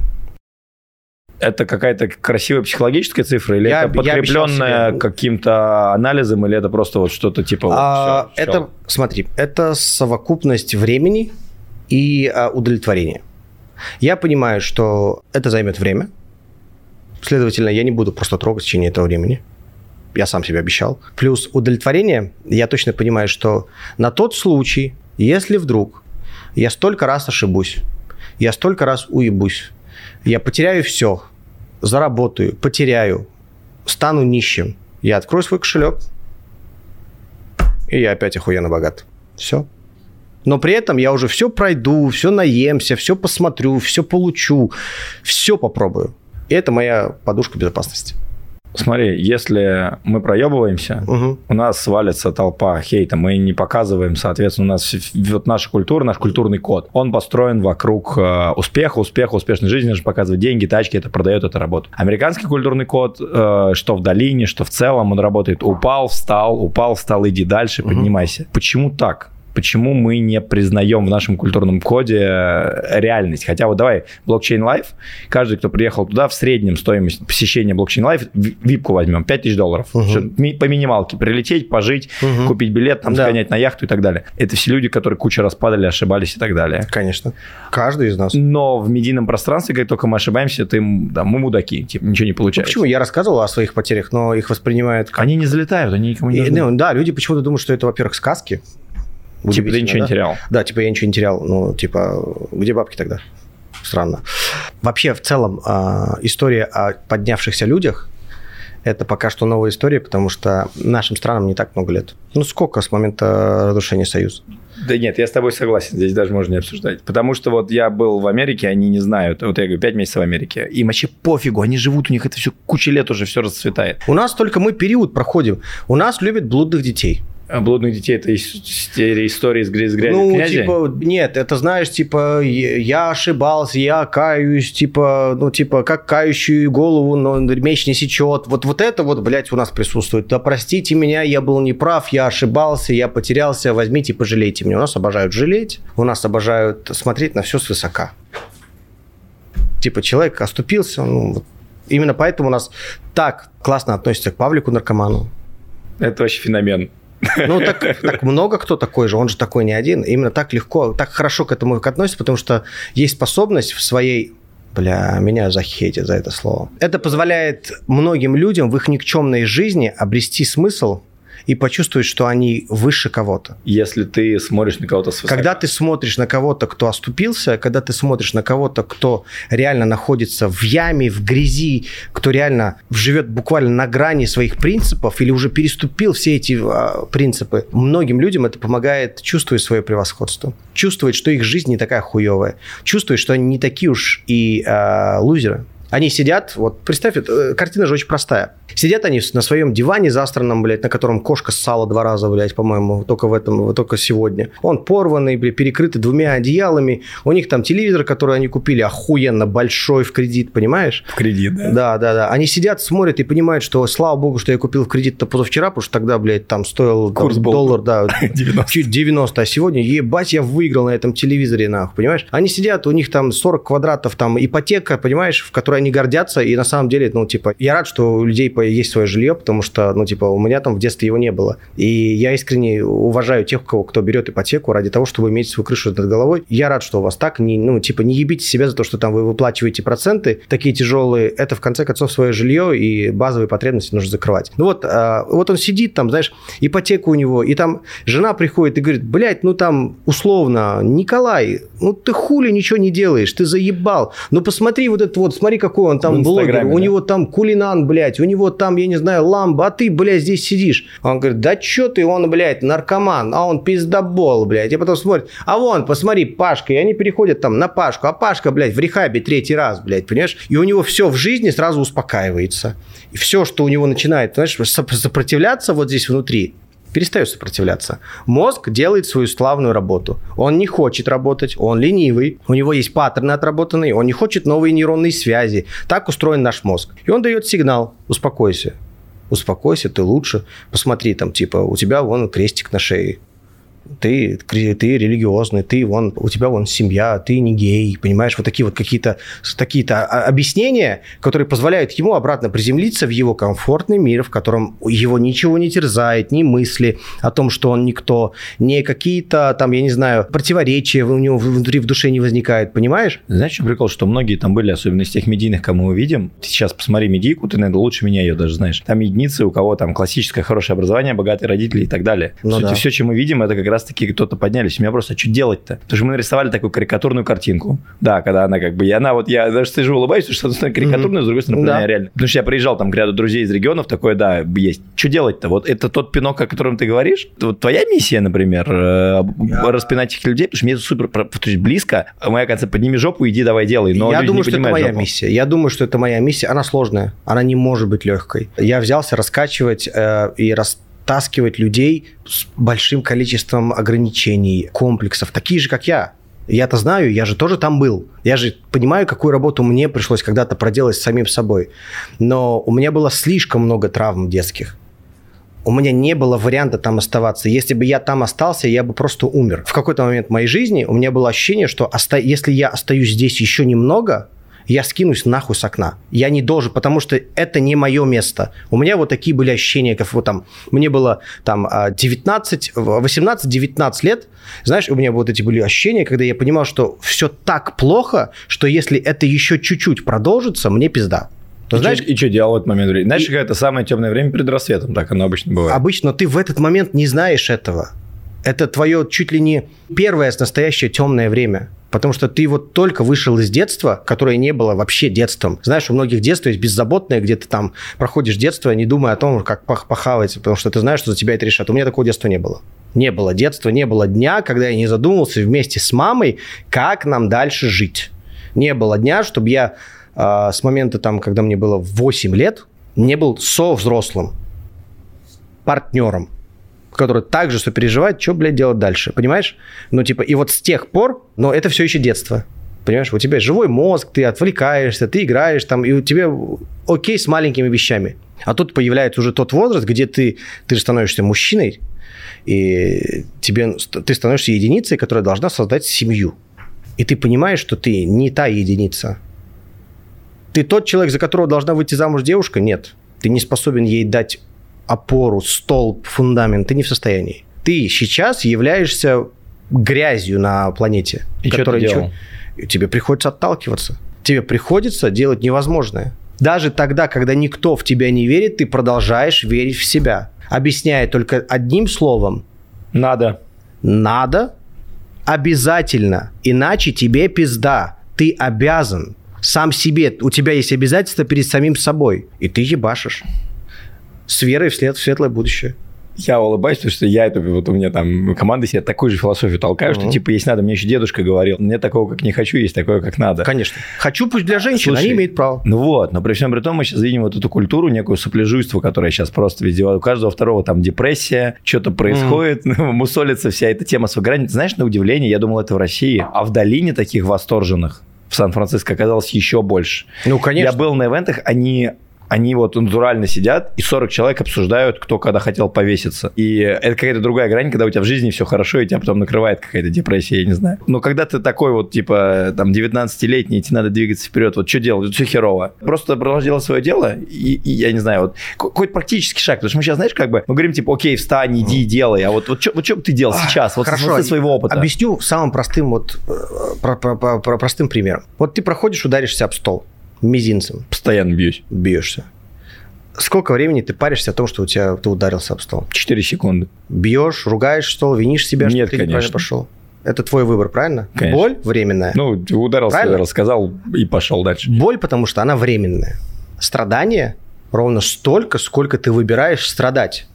это какая-то красивая психологическая цифра, или я, это подкрепленная каким-то анализом, или это просто вот что-то типа... А, все, это, все. смотри, это совокупность времени и а, удовлетворения. Я понимаю, что это займет время, следовательно, я не буду просто трогать в течение этого времени. Я сам себе обещал. Плюс удовлетворение, я точно понимаю, что на тот случай, если вдруг я столько раз ошибусь, я столько раз уебусь, я потеряю все, заработаю, потеряю, стану нищим. Я открою свой кошелек, и я опять охуенно богат. Все. Но при этом я уже все пройду, все наемся, все посмотрю, все получу, все попробую. И это моя подушка безопасности. Смотри, если мы проебываемся, угу. у нас свалится толпа хейта, мы не показываем, соответственно, у нас вот наша культура, наш культурный код, он построен вокруг э, успеха, успеха, успешной жизни, нужно показывать деньги, тачки, это продает, это работает. Американский культурный код, э, что в долине, что в целом, он работает упал, встал, упал, встал, иди дальше, угу. поднимайся. Почему так? Почему мы не признаем в нашем культурном коде э, реальность. Хотя вот давай, блокчейн лайф, каждый, кто приехал туда, в среднем стоимость посещения блокчейн лайф, випку возьмем, 5000 долларов. Угу. По минималке прилететь, пожить, угу. купить билет, там, да. сгонять на яхту и так далее. Это все люди, которые куча раз падали, ошибались и так далее. Конечно. Каждый из нас. Но в медийном пространстве, как только мы ошибаемся, ты, да, мы мудаки, типа, ничего не получается. Ну, почему? Я рассказывал о своих потерях, но их воспринимают... Как... Они не залетают, они никому не нужны. И, ну, да, люди почему-то думают, что это, во-первых, сказки, Типа ты ничего да? не терял. Да, типа я ничего не терял. Ну, типа, где бабки тогда? Странно. Вообще, в целом, а, история о поднявшихся людях это пока что новая история, потому что нашим странам не так много лет. Ну, сколько с момента разрушения Союза? Да нет, я с тобой согласен, здесь даже можно не обсуждать. Потому что вот я был в Америке, они не знают, вот я говорю, 5 месяцев в Америке, им вообще пофигу, они живут, у них это все куча лет уже все расцветает. У нас только мы период проходим. У нас любят блудных детей. А блудных детей это история из грязи Ну, князя? типа, нет, это знаешь, типа, я ошибался, я каюсь, типа, ну, типа, как кающую голову, но меч не сечет. Вот, вот это вот, блядь, у нас присутствует. Да простите меня, я был неправ, я ошибался, я потерялся, возьмите, пожалейте меня. У нас обожают жалеть, у нас обожают смотреть на все свысока. Типа, человек оступился, ну, вот. Именно поэтому у нас так классно относятся к Павлику наркоману. Это вообще феномен. Ну, так, так много кто такой же, он же такой не один. Именно так легко, так хорошо к этому относится, потому что есть способность в своей Бля, меня захейтят за это слово. Это позволяет многим людям в их никчемной жизни обрести смысл и почувствовать, что они выше кого-то. Если ты смотришь на кого-то с высока. Когда ты смотришь на кого-то, кто оступился, когда ты смотришь на кого-то, кто реально находится в яме, в грязи, кто реально живет буквально на грани своих принципов или уже переступил все эти а, принципы, многим людям это помогает чувствовать свое превосходство, чувствовать, что их жизнь не такая хуевая, чувствовать, что они не такие уж и а, лузеры. Они сидят, вот представь, э, картина же очень простая. Сидят они на своем диване застранном, блядь, на котором кошка ссала два раза, блядь, по-моему, только в этом, только сегодня. Он порванный, блядь, перекрытый двумя одеялами. У них там телевизор, который они купили, охуенно большой в кредит, понимаешь? В кредит, да? Да, да, да. Они сидят, смотрят и понимают, что, слава богу, что я купил в кредит-то позавчера, потому что тогда, блядь, там стоил Курс там, доллар, да, 90. чуть 90, а сегодня, ебать, я выиграл на этом телевизоре, нахуй, понимаешь? Они сидят, у них там 40 квадратов, там ипотека, понимаешь, в которой они гордятся, и на самом деле, ну, типа, я рад, что у людей есть свое жилье, потому что, ну, типа, у меня там в детстве его не было. И я искренне уважаю тех, кого, кто берет ипотеку ради того, чтобы иметь свою крышу над головой. Я рад, что у вас так. Не, ну, типа, не ебите себя за то, что там вы выплачиваете проценты такие тяжелые. Это, в конце концов, свое жилье и базовые потребности нужно закрывать. Ну, вот, а, вот он сидит там, знаешь, ипотека у него, и там жена приходит и говорит, блядь, ну, там, условно, Николай, ну, ты хули ничего не делаешь, ты заебал. Ну, посмотри вот этот вот, смотри, какой он там блогер. У него там кулинан, блядь, у него там, я не знаю, ламба, а ты, блядь, здесь сидишь. Он говорит, да чё ты, он, блядь, наркоман, а он пиздобол, блядь. И потом смотрит, а вон, посмотри, Пашка, и они переходят там на Пашку, а Пашка, блядь, в рехабе третий раз, блядь, понимаешь? И у него все в жизни сразу успокаивается. И все, что у него начинает, знаешь, сопротивляться вот здесь внутри, перестает сопротивляться. Мозг делает свою славную работу. Он не хочет работать, он ленивый, у него есть паттерны отработанные, он не хочет новые нейронные связи. Так устроен наш мозг. И он дает сигнал, успокойся успокойся, ты лучше. Посмотри, там, типа, у тебя вон крестик на шее ты, ты религиозный, ты вон, у тебя вон семья, ты не гей, понимаешь, вот такие вот какие-то такие-то объяснения, которые позволяют ему обратно приземлиться в его комфортный мир, в котором его ничего не терзает, ни мысли о том, что он никто, не какие-то там, я не знаю, противоречия у него внутри в душе не возникает, понимаешь? Знаешь, что прикол, что многие там были, особенно из тех медийных, кому мы видим, ты сейчас посмотри медийку, ты, наверное, лучше меня ее даже знаешь. Там единицы, у кого там классическое хорошее образование, богатые родители и так далее. Ну, сути, да. все, чем мы видим, это как раз таки кто-то поднялись. У меня просто, а что делать-то? Потому что мы нарисовали такую карикатурную картинку. Да, когда она как бы, и она вот, я даже сижу улыбаюсь, что с одной стороны карикатурная, mm-hmm. с другой стороны, да. реально. Потому что я приезжал там к ряду друзей из регионов, такое, да, есть. Что делать-то? Вот это тот пинок, о котором ты говоришь? Вот твоя миссия, например, yeah. Э, распинать этих людей, потому что мне это супер, то есть близко. Моя концепция, подними жопу, иди, давай, делай. Но я думаю, что это моя жопу. миссия. Я думаю, что это моя миссия. Она сложная. Она не может быть легкой. Я взялся раскачивать э, и рас втаскивать людей с большим количеством ограничений, комплексов, такие же, как я. Я-то знаю, я же тоже там был. Я же понимаю, какую работу мне пришлось когда-то проделать с самим собой. Но у меня было слишком много травм детских. У меня не было варианта там оставаться. Если бы я там остался, я бы просто умер. В какой-то момент моей жизни у меня было ощущение, что оста... если я остаюсь здесь еще немного, я скинусь нахуй с окна. Я не должен, потому что это не мое место. У меня вот такие были ощущения, как вот там, мне было там 19, 18-19 лет, знаешь, у меня вот эти были ощущения, когда я понимал, что все так плохо, что если это еще чуть-чуть продолжится, мне пизда. Но, и, знаешь, что, и что делал в этот момент времени? Знаешь, и... это самое темное время перед рассветом, так оно обычно бывает. Обычно ты в этот момент не знаешь этого. Это твое чуть ли не первое настоящее темное время. Потому что ты вот только вышел из детства, которое не было вообще детством. Знаешь, у многих детство есть беззаботное, где ты там проходишь детство, не думая о том, как похавать, потому что ты знаешь, что за тебя это решат. У меня такого детства не было. Не было детства, не было дня, когда я не задумывался вместе с мамой, как нам дальше жить. Не было дня, чтобы я э, с момента, там, когда мне было 8 лет, не был со взрослым партнером который также сопереживает, что, блядь, делать дальше, понимаешь? Ну, типа, и вот с тех пор, но это все еще детство. Понимаешь, у тебя живой мозг, ты отвлекаешься, ты играешь там, и у тебя окей с маленькими вещами. А тут появляется уже тот возраст, где ты, ты же становишься мужчиной, и тебе, ты становишься единицей, которая должна создать семью. И ты понимаешь, что ты не та единица. Ты тот человек, за которого должна выйти замуж девушка? Нет. Ты не способен ей дать опору, столб, фундамент, ты не в состоянии. Ты сейчас являешься грязью на планете. И что ты делал? Тебе приходится отталкиваться тебе приходится делать невозможное. Даже тогда, когда никто в тебя не верит, ты продолжаешь верить в себя. Объясняя только одним словом. Надо. Надо. Обязательно. Иначе тебе пизда. Ты обязан. Сам себе. У тебя есть обязательства перед самим собой. И ты ебашишь. С верой вслед в светлое будущее я улыбаюсь, потому что я это, вот у меня там команда себе такую же философию толкаю, uh-huh. что типа, есть надо, мне еще дедушка говорил, нет такого, как не хочу, есть такое, как надо. Конечно. Хочу пусть для женщин, Слушай, они имеют право. Ну вот, но при всем при том мы сейчас видим вот эту культуру, некую сопляжуйство, которое сейчас просто везде, у каждого второго там депрессия, что-то происходит, uh-huh. мусолится вся эта тема с выгоранием. Знаешь, на удивление, я думал, это в России, а в долине таких восторженных в Сан-Франциско оказалось еще больше. Ну, конечно. Я был на ивентах, они они вот натурально сидят, и 40 человек обсуждают, кто когда хотел повеситься. И это какая-то другая грань, когда у тебя в жизни все хорошо, и тебя потом накрывает какая-то депрессия, я не знаю. Но когда ты такой вот, типа, там, 19-летний, тебе надо двигаться вперед, вот что делать? Вот все херово. Просто продолжай делать свое дело, и, и я не знаю, вот какой-то практический шаг. Потому что мы сейчас, знаешь, как бы, мы говорим, типа, окей, встань, иди, делай. А вот, вот что вот бы ты делал сейчас? Вот Хорошо, со своего опыта. Объясню самым простым, вот, э, про, про, про, про простым примером. Вот ты проходишь, ударишься об стол мизинцем. Постоянно бьюсь. Бьешься. Сколько времени ты паришься о том, что у тебя ты ударился об стол? Четыре секунды. Бьешь, ругаешь стол, винишь себя, Нет, что ты конечно. неправильно пошел? Это твой выбор, правильно? Конечно. Боль временная. Ну, ударился, Правильно? рассказал и пошел дальше. Боль, потому что она временная. Страдание ровно столько, сколько ты выбираешь страдать.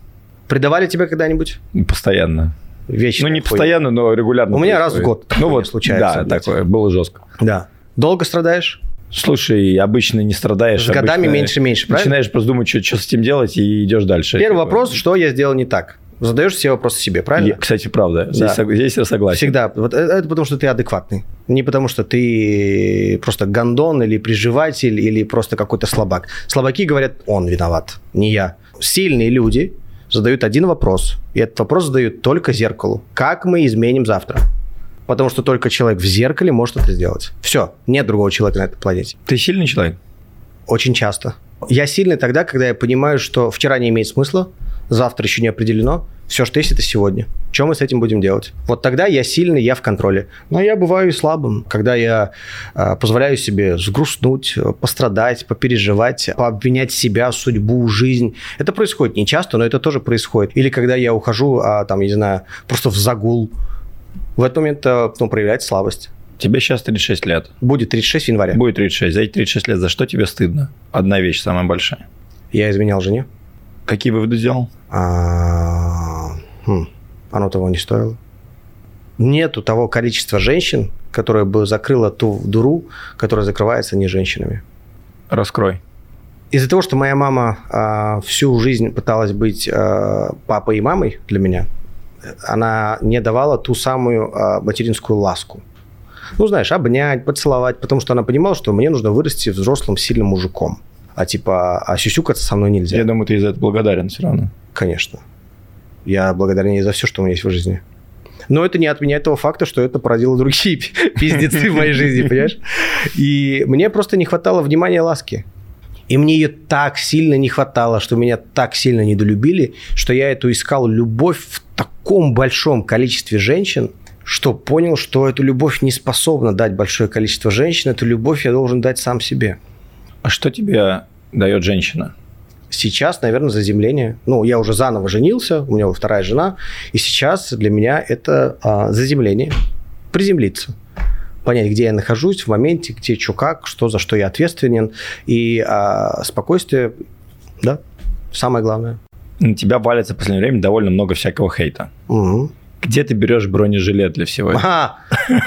Предавали тебя когда-нибудь? Постоянно. Вечно. Ну, не постоянно, но регулярно. У меня раз в год Ну, вот, случается, Да, такое, было жестко. Да. Долго страдаешь? Слушай, обычно не страдаешь. С годами меньше-меньше, правильно? Начинаешь просто думать, что, что с этим делать, и идешь дальше. Первый Типа, вопрос, что я сделал не так? Задаешь все вопросы себе, правильно? я- Кстати, правда. Здесь, Да. здесь я согласен. Всегда. Вот это, это потому, что ты адекватный. Не потому, что ты просто гондон или приживатель, или просто какой-то слабак. Слабаки говорят, он виноват, не я. Сильные люди задают один вопрос, и этот вопрос задают только зеркалу. Как мы изменим завтра? Потому что только человек в зеркале может это сделать. Все, нет другого человека на этой планете. Ты сильный человек? Очень часто. Я сильный тогда, когда я понимаю, что вчера не имеет смысла, завтра еще не определено, все, что есть, это сегодня. Что мы с этим будем делать? Вот тогда я сильный, я в контроле. Но я бываю и слабым, когда я э, позволяю себе сгрустнуть, э, пострадать, попереживать, пообвинять себя, судьбу, жизнь. Это происходит не часто, но это тоже происходит. Или когда я ухожу, а, там, я не знаю, просто в загул. В этот момент э, ну, проявляется слабость. Тебе сейчас 36 лет. Будет 36 января. Будет 36. За эти 36 лет за что тебе стыдно? Одна вещь самая большая. Я изменял жене. Какие выводы сделал? А, хм, оно того не стоило. Нету того количества женщин, которое бы закрыло ту дуру, которая закрывается не женщинами. Раскрой. Из-за того, что моя мама а, всю жизнь пыталась быть а, папой и мамой для меня, она не давала ту самую а, материнскую ласку. Ну, знаешь, обнять, поцеловать, потому что она понимала, что мне нужно вырасти взрослым, сильным мужиком. А типа, а сюсюкаться со мной нельзя. Я думаю, ты за это благодарен все равно. Конечно. Я благодарен ей за все, что у меня есть в жизни. Но это не отменяет того факта, что это породило другие пиздецы в моей жизни, понимаешь? И мне просто не хватало внимания ласки. И мне ее так сильно не хватало, что меня так сильно недолюбили, что я эту искал любовь в таком большом количестве женщин, что понял, что эту любовь не способна дать большое количество женщин, эту любовь я должен дать сам себе. А что тебе дает женщина? Сейчас, наверное, заземление. Ну, я уже заново женился, у меня вторая жена, и сейчас для меня это а, заземление, приземлиться, понять, где я нахожусь в моменте, где что как, что за что я ответственен, и а, спокойствие, да, самое главное. На тебя валится в последнее время довольно много всякого хейта. Мгм. Где ты берешь бронежилет для всего этого? А,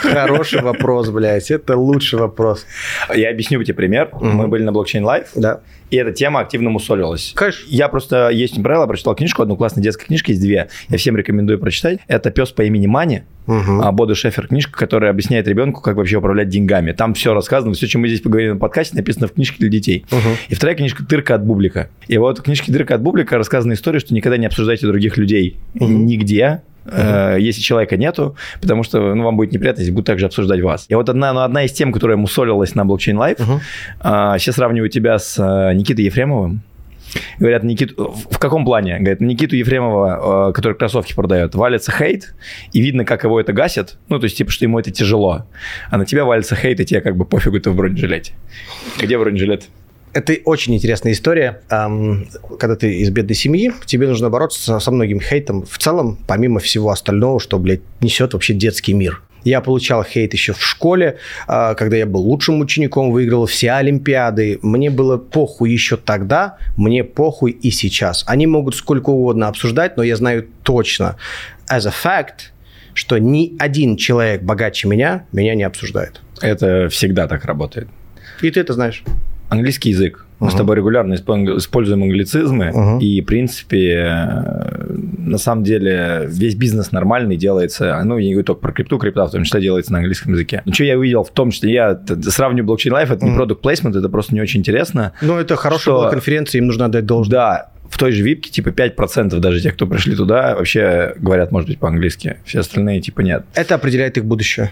хороший вопрос, блядь, это лучший вопрос. Я объясню тебе пример. Мы были на Blockchain Life, Да. И эта тема активно мусолилась. Конечно. Я просто, есть правило, прочитал книжку, одну классную детскую книжку, есть две. Я всем рекомендую прочитать. Это «Пес по имени Мани», Мгм. а Бодо Шефер книжка, которая объясняет ребенку, как вообще управлять деньгами. Там все рассказано, все, чем мы здесь поговорим на подкасте, написано в книжке для детей. Мгм. И вторая книжка «Тырка от Бублика». И вот в книжке «Тырка от Бублика» рассказана история, что никогда не обсуждайте других людей Мгм. нигде, э, если человека нету, потому что ну, вам будет неприятно, если будут также обсуждать вас. И вот одна, ну, одна из тем, которая мусолилась на блокчейн лайф, Мгм. сейчас сравниваю тебя с э, Никитой Ефремовым. Говорят, Никиту... В каком плане? Говорят, Никиту Ефремова, э, который кроссовки продает, валится хейт, и видно, как его это гасит. Ну, то есть, типа, что ему это тяжело. А на тебя валится хейт, и тебе как бы пофигу, ты в бронежилете. Где бронежилет? Это очень интересная история. Когда ты из бедной семьи, тебе нужно бороться со многим хейтом. В целом, помимо всего остального, что, блядь, несет вообще детский мир. Я получал хейт еще в школе, а, когда я был лучшим учеником, выиграл все олимпиады. Мне было похуй еще тогда, мне похуй и сейчас. Они могут сколько угодно обсуждать, но я знаю точно, as a fact, что ни один человек богаче меня, меня не обсуждает. Это всегда так работает. И ты это знаешь. Английский язык. Мы uh-huh. с тобой регулярно используем англицизмы, uh-huh. и, в принципе, на самом деле, весь бизнес нормальный делается, ну, я не говорю только про крипту, крипта в том числе делается на английском языке. Но что я увидел в том, что я сравниваю блокчейн лайф, это не продукт плейсмент, это просто не очень интересно. Ну, это хорошая что... конференция, им нужно отдать должное. Да, в той же випке, типа, 5% даже тех, кто пришли туда, вообще говорят, может быть, по-английски. Все остальные, типа, нет. Это определяет их будущее.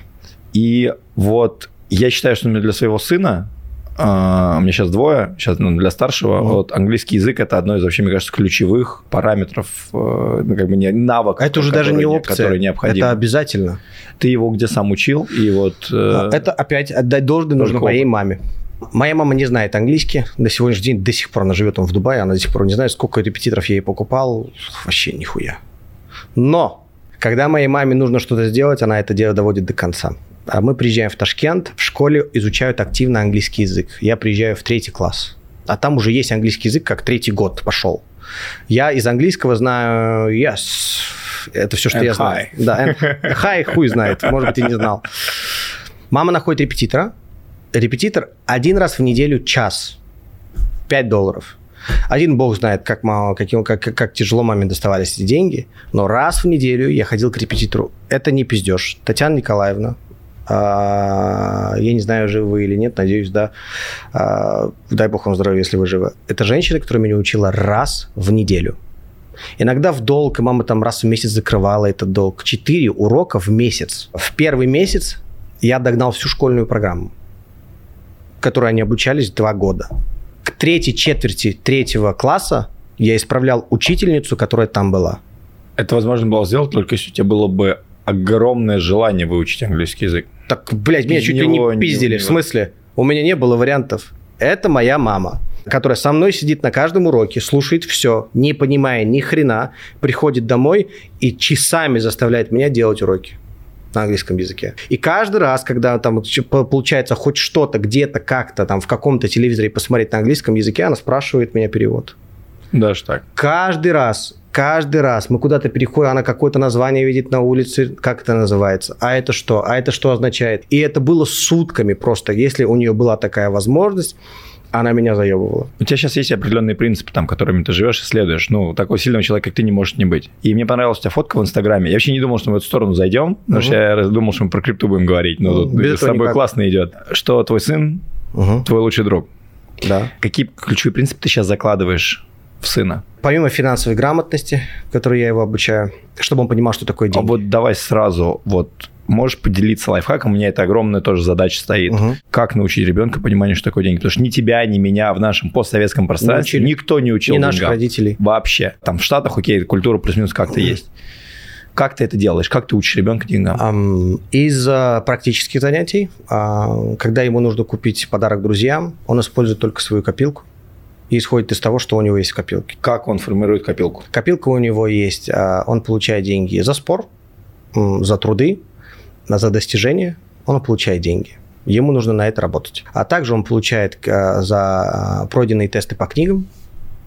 И вот я считаю, что для своего сына Uh, у меня сейчас двое, сейчас ну, для старшего. Mm. Вот английский язык это одно из вообще, мне кажется, ключевых параметров, э, ну, как бы не навык. Это уже даже не опция, который необходим. Это обязательно. Ты его где сам учил и вот. Uh, это опять отдать должное нужно моей маме. Моя мама не знает английский. До сегодняшнего дня до сих пор она живет он в Дубае, она до сих пор не знает, сколько репетиторов я ей покупал. Вообще нихуя. Но когда моей маме нужно что-то сделать, она это дело доводит до конца. А мы приезжаем в Ташкент, в школе изучают активно английский язык. Я приезжаю в третий класс, а там уже есть английский язык, как третий год пошел. Я из английского знаю yes, это все, что and я знаю. Да, and, hi, хуй знает, может быть, и не знал. Мама находит репетитора. Репетитор один раз в неделю час. 5 долларов. Один бог знает, как, мало, как, как, как тяжело маме доставались эти деньги, но раз в неделю я ходил к репетитору. Это не пиздеж. Татьяна Николаевна, я не знаю, живы вы или нет, надеюсь, да. А, дай бог вам здоровья, если вы живы. Это женщина, которая меня учила раз в неделю. Иногда в долг, и мама там раз в месяц закрывала этот долг. Четыре урока в месяц. В первый месяц я догнал всю школьную программу, которой они обучались два года. К третьей четверти третьего класса я исправлял учительницу, которая там была. Это возможно было сделать только если у тебя было бы огромное желание выучить английский язык. Так, блядь, меня чуть ли не пиздили. В смысле? У меня не было вариантов. Это моя мама которая со мной сидит на каждом уроке, слушает все, не понимая ни хрена, приходит домой и часами заставляет меня делать уроки на английском языке. И каждый раз, когда там получается хоть что-то где-то как-то там в каком-то телевизоре посмотреть на английском языке, она спрашивает меня перевод. Даже так. Каждый раз каждый раз мы куда-то переходим, она какое-то название видит на улице, как это называется, а это что, а это что означает. И это было сутками просто, если у нее была такая возможность, она меня заебывала. У тебя сейчас есть определенные принципы, там, которыми ты живешь и следуешь. Ну, такого сильного человека, как ты, не может не быть. И мне понравилась у тебя фотка в Инстаграме. Я вообще не думал, что мы в эту сторону зайдем, угу. потому что я думал, что мы про крипту будем говорить. Но ну, тут с тобой никак. классно идет. Что твой сын, угу. твой лучший друг. Да. Какие ключевые принципы ты сейчас закладываешь в сына? Помимо финансовой грамотности, которой я его обучаю, чтобы он понимал, что такое деньги. А вот давай сразу, вот можешь поделиться лайфхаком? У меня это огромная тоже задача стоит. Угу. Как научить ребенка пониманию, что такое деньги? Потому что ни тебя, ни меня в нашем постсоветском пространстве не никто не учил Ни деньгам. наших родителей. Вообще. Там в Штатах, окей, культура плюс-минус как-то угу. есть. Как ты это делаешь? Как ты учишь ребенка деньгам? Um, из uh, практических занятий, uh, когда ему нужно купить подарок друзьям, он использует только свою копилку и исходит из того, что у него есть в копилке. Как он формирует копилку? Копилка у него есть, а, он получает деньги за спор, за труды, за достижения, он получает деньги. Ему нужно на это работать. А также он получает а, за пройденные тесты по книгам,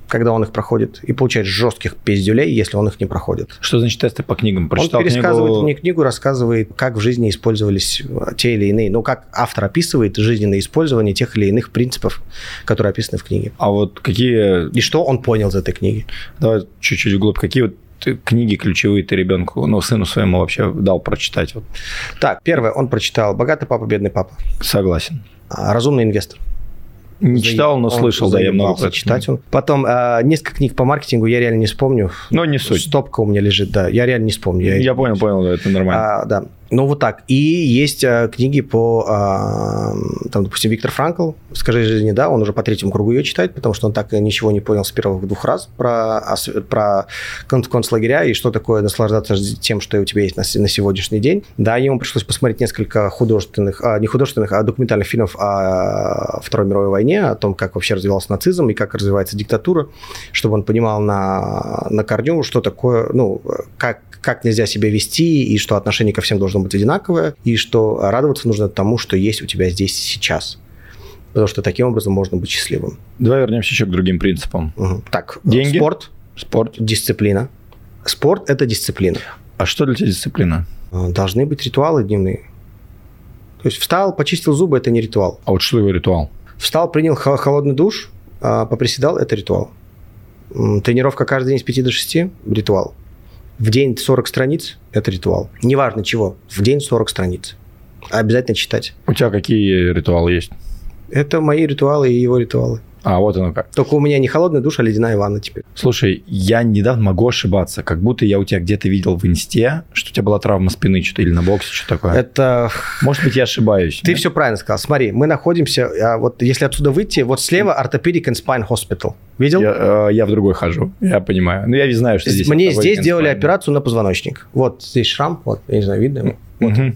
когда он их проходит, и получает жестких пиздюлей, если он их не проходит. Что значит тесты по книгам? Прочитал он пересказывает книгу... мне книгу, рассказывает, как в жизни использовались те или иные, ну, как автор описывает жизненное использование тех или иных принципов, которые описаны в книге. А вот какие... И что он понял из этой книги? Давай чуть-чуть вглубь. Какие вот книги ключевые ты ребенку, ну, сыну своему вообще дал прочитать? Вот. Так, первое, он прочитал «Богатый папа, бедный папа». Согласен. А, «Разумный инвестор». Не читал, но слышал, да, я много читать. Он. Потом э, несколько книг по маркетингу я реально не вспомню. Но не суть. Стопка у меня лежит, да. Я реально не вспомню. Я, я понял, понял, да, это нормально. А, да. Ну, вот так. И есть а, книги по, а, там, допустим, Виктор Франкл «Скажи жизни да», он уже по третьему кругу ее читает, потому что он так ничего не понял с первых двух раз про, про концлагеря и что такое наслаждаться тем, что у тебя есть на, на сегодняшний день. Да, ему пришлось посмотреть несколько художественных, а, не художественных, а документальных фильмов о Второй мировой войне, о том, как вообще развивался нацизм и как развивается диктатура, чтобы он понимал на, на корню, что такое, ну, как, как нельзя себя вести, и что отношение ко всем должно быть одинаковое, и что радоваться нужно тому, что есть у тебя здесь сейчас. Потому что таким образом можно быть счастливым. Давай вернемся еще к другим принципам. Угу. Так, Деньги? спорт. Спорт. Дисциплина. Спорт – это дисциплина. А что для тебя дисциплина? Должны быть ритуалы дневные. То есть встал, почистил зубы – это не ритуал. А вот что его ритуал? Встал, принял холодный душ, а, поприседал – это ритуал. Тренировка каждый день с 5 до 6 – ритуал. В день 40 страниц – это ритуал. Неважно чего, в день 40 страниц. Обязательно читать. У тебя какие ритуалы есть? Это мои ритуалы и его ритуалы. А, вот оно как. Только у меня не холодный душ, а ледяная ванна теперь. Слушай, я недавно могу ошибаться, как будто я у тебя где-то видел в инсте, что у тебя была травма спины что-то или на боксе, что такое. Это... Может быть, я ошибаюсь. Ты нет? все правильно сказал. Смотри, мы находимся, а вот если отсюда выйти, вот слева Orthopedic and Spine Hospital. Видел? Я, э, я в другой хожу, я понимаю. Ну, я знаю, что здесь... Мне здесь сделали операцию на позвоночник. Вот здесь шрам, вот, я не знаю, видно его? Вот. Угу.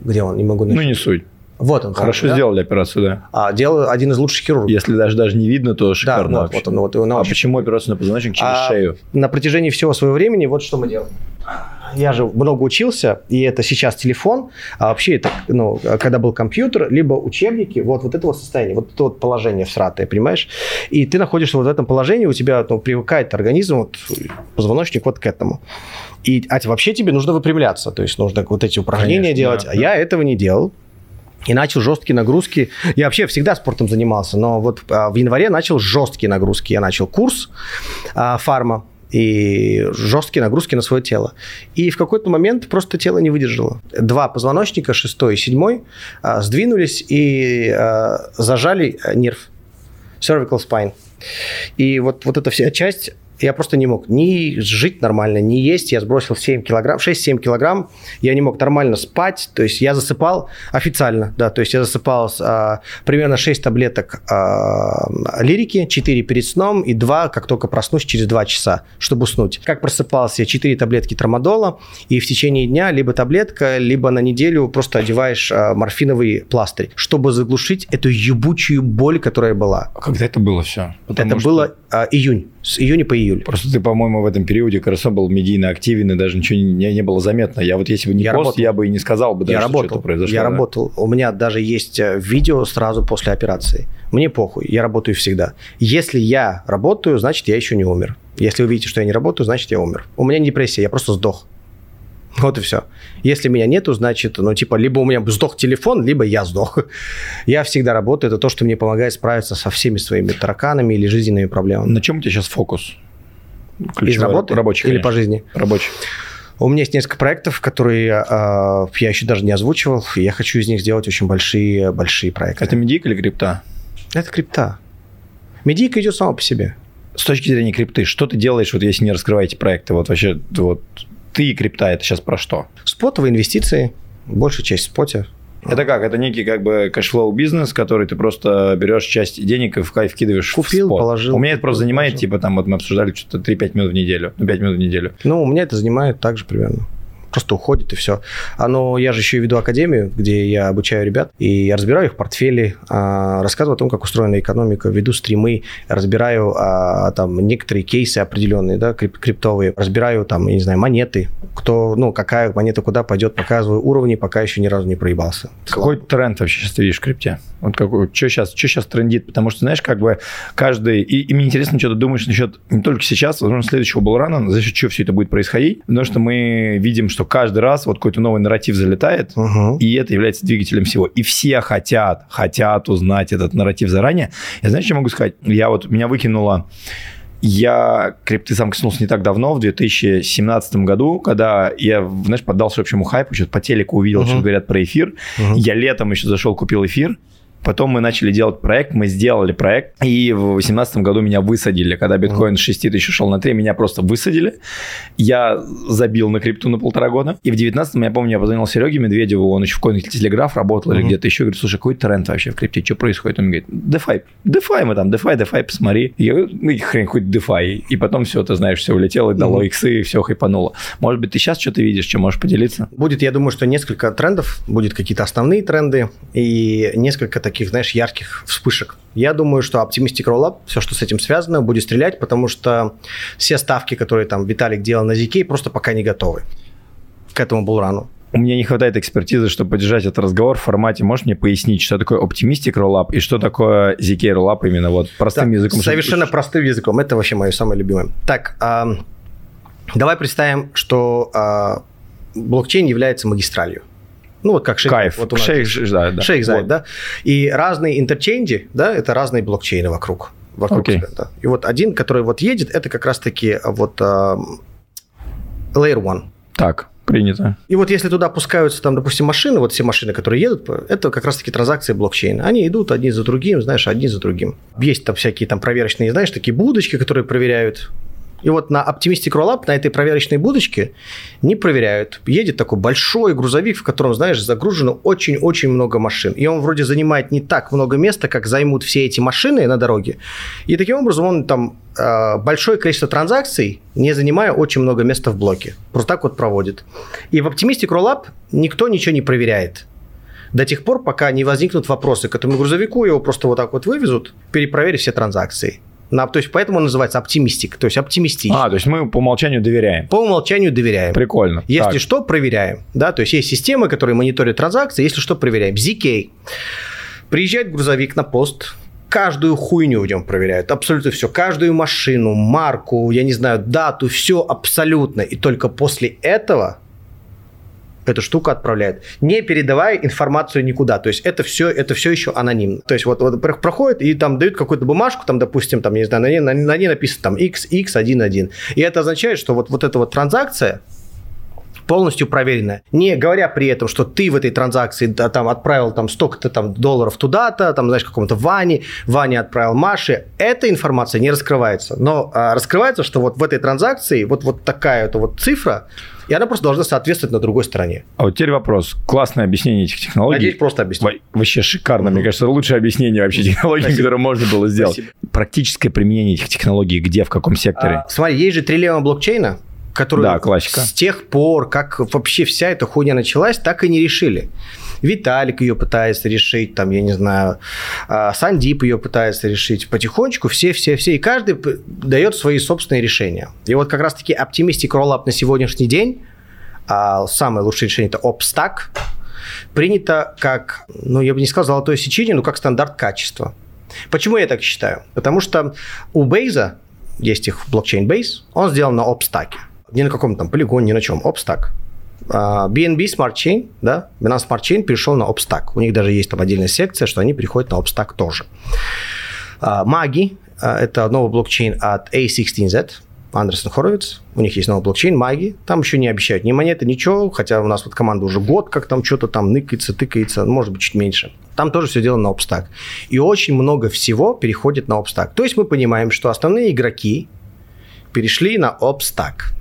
Где он? Не могу найти. Ну, не суть. Вот он. Хорошо да? сделали операцию, да. А, делал один из лучших хирургов. Если даже даже не видно, то шикарно да, вот, вообще. вот он, вот, он, а почему операцию на позвоночник через а, шею? На протяжении всего своего времени вот что мы делаем. Я же много учился, и это сейчас телефон, а вообще это, ну, когда был компьютер, либо учебники, вот, вот это вот состояние, вот это вот положение всратое, понимаешь? И ты находишься вот в этом положении, у тебя ну, привыкает организм, вот, позвоночник вот к этому. И а вообще тебе нужно выпрямляться, то есть нужно вот эти упражнения Конечно, делать, да, а да. я этого не делал. И начал жесткие нагрузки. Я вообще всегда спортом занимался, но вот а, в январе начал жесткие нагрузки. Я начал курс а, фарма и жесткие нагрузки на свое тело. И в какой-то момент просто тело не выдержало. Два позвоночника, шестой и седьмой, а, сдвинулись и зажали нерв. Cervical spine. И вот, вот эта вся часть я просто не мог ни жить нормально, ни есть. Я сбросил 7 килограмм, 6-7 килограмм. Я не мог нормально спать. То есть я засыпал официально, да. То есть я засыпал а, примерно 6 таблеток а, лирики, 4 перед сном и 2, как только проснусь, через 2 часа, чтобы уснуть. Как просыпался, 4 таблетки трамадола. И в течение дня либо таблетка, либо на неделю просто одеваешь а, морфиновый пластырь, чтобы заглушить эту ебучую боль, которая была. А когда это было все? это было а, июнь. С июня по июль. Просто ты, по-моему, в этом периоде как раз был медийно активен, и даже ничего не, не было заметно. Я вот если бы не Я пост, работал. я бы и не сказал бы, даже, я что работал, что-то произошло. я да. работал. У меня даже есть э, видео сразу после операции. Мне похуй, я работаю всегда. Если я работаю, значит, я еще не умер. Если вы видите, что я не работаю, значит, я умер. У меня не депрессия, я просто сдох. Вот и все. Если меня нету, значит, ну, типа, либо у меня сдох телефон, либо я сдох. Я всегда работаю, это то, что мне помогает справиться со всеми своими тараканами или жизненными проблемами. На чем у тебя сейчас фокус? Из Ключевой, работы рабочий, или конечно. по жизни? Рабочий. У меня есть несколько проектов, которые э, я еще даже не озвучивал, и я хочу из них сделать очень большие, большие проекты. Это медик или крипта? Это крипта. Медийка идет сама по себе. С точки зрения крипты, что ты делаешь, вот если не раскрываете проекты? Вот вообще, вот ты и крипта, это сейчас про что? Спотовые инвестиции, большая часть в споте. Это как? Это некий как бы cash flow бизнес, который ты просто берешь часть денег и в кайф вкидываешь Купил, в спот. положил, У меня это просто занимает, положил. типа, там вот мы обсуждали что-то 3-5 минут в неделю, ну, 5 минут в неделю. Ну, у меня это занимает так же примерно. Просто уходит и все. А, но я же еще и веду академию, где я обучаю ребят, и я разбираю их портфели, а, рассказываю о том, как устроена экономика, веду стримы, разбираю а, там некоторые кейсы определенные, да, крип- криптовые, разбираю там, я не знаю, монеты, кто, ну, какая монета куда пойдет, показываю уровни, пока еще ни разу не проебался. Какой тренд вообще сейчас ты видишь в крипте? Вот какой, что сейчас, что сейчас трендит? Потому что, знаешь, как бы каждый... И, и мне интересно, что ты думаешь насчет не только сейчас, возможно, следующего булрана, за счет чего все это будет происходить. Потому что мы видим, что каждый раз вот какой-то новый нарратив залетает, Мгм. и это является двигателем всего. И все хотят, хотят узнать этот нарратив заранее. Я знаешь, что могу сказать? Я вот, меня выкинуло... Я крипты сам коснулся не так давно, в 2017 году, когда я, знаешь, поддался общему хайпу, что-то по телеку увидел, Мгм. что говорят про эфир. Мгм. Я летом еще зашел, купил эфир. Потом мы начали делать проект, мы сделали проект, и в 2018 году меня высадили, когда биткоин с 6 тысяч ушел на 3, меня просто высадили. Я забил на крипту на полтора года. И в 19 я помню, я позвонил Сереге Медведеву, он еще в Coin Телеграф работал или где-то еще, говорит, слушай, какой тренд вообще в крипте, что происходит? Он говорит, DeFi, DeFi мы там, DeFi, DeFi, посмотри. Я говорю, ну хрен хоть DeFi. И потом все, ты знаешь, все улетело, и дало иксы, и все хайпануло. Может быть, ты сейчас что-то видишь, что можешь поделиться? Будет, я думаю, что несколько трендов, будет какие-то основные тренды и несколько таких, знаешь, ярких вспышек. Я думаю, что Optimistic Rollup, все, что с этим связано, будет стрелять, потому что все ставки, которые там Виталик делал на ZK, просто пока не готовы к этому булрану. У меня не хватает экспертизы, чтобы поддержать этот разговор в формате. Можешь мне пояснить, что такое Optimistic Rollup и что такое ZK Rollup именно вот простым да, языком? Совершенно простым языком. Это вообще мое самое любимое. Так, э, давай представим, что э, блокчейн является магистралью. Ну, вот как шейк. Кайф. Вот у нас шейк, да, да. Шейк вот. да. И разные интерчейнджи, да, это разные блокчейны вокруг. Вокруг okay. себя, да. И вот один, который вот едет, это как раз-таки вот uh, Layer One. Так, принято. И вот если туда пускаются, там, допустим, машины, вот все машины, которые едут, это как раз-таки транзакции блокчейна. Они идут одни за другим, знаешь, одни за другим. Есть там всякие там проверочные, знаешь, такие будочки, которые проверяют и вот на Optimistic Rollup, на этой проверочной будочке не проверяют. Едет такой большой грузовик, в котором, знаешь, загружено очень-очень много машин. И он вроде занимает не так много места, как займут все эти машины на дороге. И таким образом он там э, большое количество транзакций, не занимая очень много места в блоке. Просто так вот проводит. И в Optimistic Rollup никто ничего не проверяет до тех пор, пока не возникнут вопросы к этому грузовику, его просто вот так вот вывезут, перепроверив все транзакции. То есть поэтому он называется оптимистик, то есть оптимистичный. А, то есть мы по умолчанию доверяем. По умолчанию доверяем. Прикольно. Если так. что, проверяем. Да, то есть есть системы, которые мониторят транзакции, если что, проверяем. ZK. Приезжает грузовик на пост, каждую хуйню в нем проверяют, абсолютно все, каждую машину, марку, я не знаю, дату, все абсолютно. И только после этого эту штуку отправляет, не передавая информацию никуда. То есть это все, это все еще анонимно. То есть вот, вот проходит и там дают какую-то бумажку, там, допустим, там, не знаю, на ней, на, на ней написано там XX11. И это означает, что вот, вот эта вот транзакция, полностью проверенная. Не говоря при этом, что ты в этой транзакции да, там отправил там столько-то там долларов туда-то, там, знаешь, какому-то Ване, Ваня отправил Маше. Эта информация не раскрывается. Но а, раскрывается, что вот в этой транзакции вот, вот такая вот, вот цифра, и она просто должна соответствовать на другой стороне. А вот теперь вопрос. Классное объяснение этих технологий. Надеюсь, просто объяснить. Вообще шикарно. Mm-hmm. Мне кажется, лучшее объяснение вообще технологий, Спасибо. которое можно было сделать. Спасибо. Практическое применение этих технологий где, в каком секторе? А, смотри, есть же триллион блокчейна, который да, классика. с тех пор, как вообще вся эта хуйня началась, так и не решили. Виталик ее пытается решить, там, я не знаю, а, Сандип ее пытается решить. Потихонечку все-все-все, и каждый дает свои собственные решения. И вот как раз-таки Optimistic Rollup на сегодняшний день, а самое лучшее решение – это OpStack, принято как, ну, я бы не сказал золотое сечение, но как стандарт качества. Почему я так считаю? Потому что у Бейза, есть их блокчейн Base, он сделан на OpStack. Не на каком-то там полигоне, ни на чем, OpStack. BNB Smart Chain, да, Binance Smart Chain перешел на OpStack. У них даже есть там отдельная секция, что они переходят на OpStack тоже. Маги – это новый блокчейн от A16Z, Андерсон Хоровиц. У них есть новый блокчейн, Маги. Там еще не обещают ни монеты, ничего, хотя у нас вот команда уже год, как там что-то там ныкается, тыкается, может быть, чуть меньше. Там тоже все делано на OpStack. И очень много всего переходит на OpStack. То есть мы понимаем, что основные игроки перешли на OpStack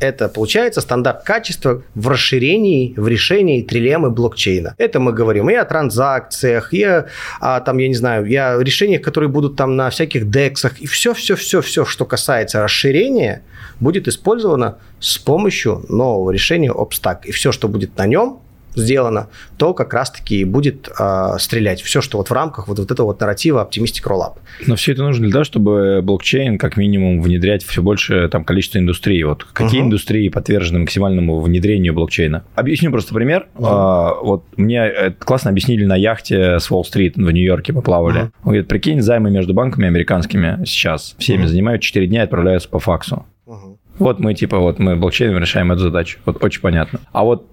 это получается стандарт качества в расширении, в решении трилеммы блокчейна. Это мы говорим и о транзакциях, и о там, я не знаю, и о решениях, которые будут там на всяких дексах, и все-все-все-все, что касается расширения, будет использовано с помощью нового решения OpStack. И все, что будет на нем, сделано, то как раз-таки будет э, стрелять. Все, что вот в рамках вот, вот этого вот нарратива Optimistic Rollup. Но все это нужно для того, чтобы блокчейн как минимум внедрять все больше там количество индустрий. Вот какие uh-huh. индустрии подвержены максимальному внедрению блокчейна? Объясню просто пример. Uh-huh. А, вот мне классно объяснили на яхте с Уолл-стрит в Нью-Йорке мы плавали. Uh-huh. Он говорит, прикинь, займы между банками американскими сейчас всеми uh-huh. занимают 4 дня и отправляются по факсу. Uh-huh. Вот мы типа, вот мы блокчейном решаем эту задачу. Вот очень понятно. А вот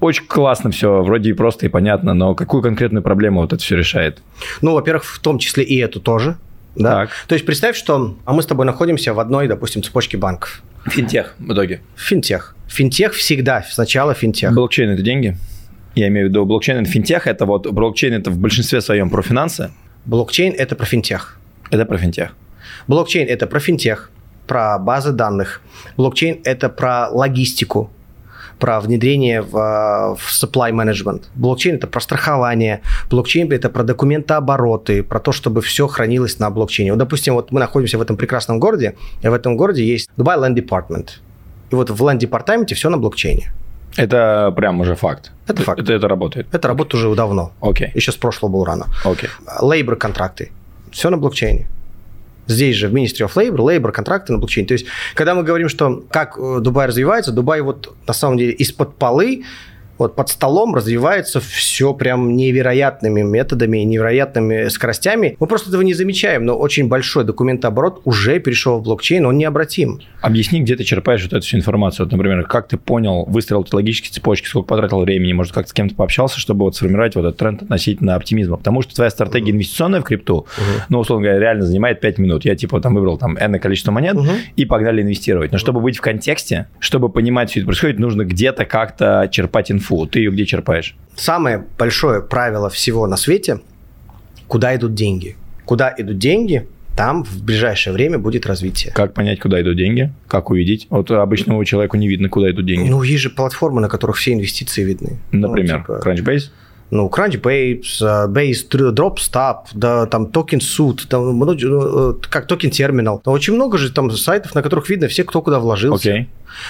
очень классно все, вроде и просто, и понятно, но какую конкретную проблему вот это все решает? Ну, во-первых, в том числе и эту тоже. Да? Так. То есть представь, что а мы с тобой находимся в одной, допустим, цепочке банков. Финтех в итоге. Финтех. Финтех всегда, сначала финтех. Блокчейн – это деньги? Я имею в виду блокчейн это финтех, это вот блокчейн это в большинстве своем про финансы. Блокчейн – это про финтех. Это про финтех. Блокчейн – это про финтех, про базы данных. Блокчейн – это про логистику, про внедрение в, в supply management. Блокчейн – это про страхование. Блокчейн – это про документообороты, про то, чтобы все хранилось на блокчейне. Вот, допустим, вот мы находимся в этом прекрасном городе, и в этом городе есть Dubai Land Department. И вот в Land Департаменте все на блокчейне. Это прям уже факт. Это факт. Это, это работает. Это работает уже давно. Окей. Еще с прошлого был рано. Окей. Лейбр контракты. Все на блокчейне. Здесь же в Ministry of Labor, Labor контракты на блокчейне. То есть, когда мы говорим, что как э, Дубай развивается, Дубай вот на самом деле из-под полы вот под столом развивается все прям невероятными методами, невероятными скоростями. Мы просто этого не замечаем, но очень большой документооборот уже перешел в блокчейн, он необратим. Объясни, где ты черпаешь вот эту всю информацию. Вот, например, как ты понял, выстроил эти логические цепочки, сколько потратил времени, может, как с кем-то пообщался, чтобы вот сформировать вот этот тренд относительно оптимизма. Потому что твоя стратегия инвестиционная в крипту, uh-huh. ну, условно говоря, реально занимает 5 минут. Я типа там выбрал там энное количество монет uh-huh. и погнали инвестировать. Но чтобы быть в контексте, чтобы понимать, все это происходит, нужно где-то как-то черпать информацию инфу? Ты ее где черпаешь? Самое большое правило всего на свете – куда идут деньги. Куда идут деньги, там в ближайшее время будет развитие. Как понять, куда идут деньги? Как увидеть? Вот обычному человеку не видно, куда идут деньги. Ну, есть же платформы, на которых все инвестиции видны. Например, ну, типа... Crunchbase? Ну, Crunchbase, э, Base, Dropstop, да, там Token Suit, там, э, как Token Terminal. Очень много же там сайтов, на которых видно все, кто куда вложился. Okay.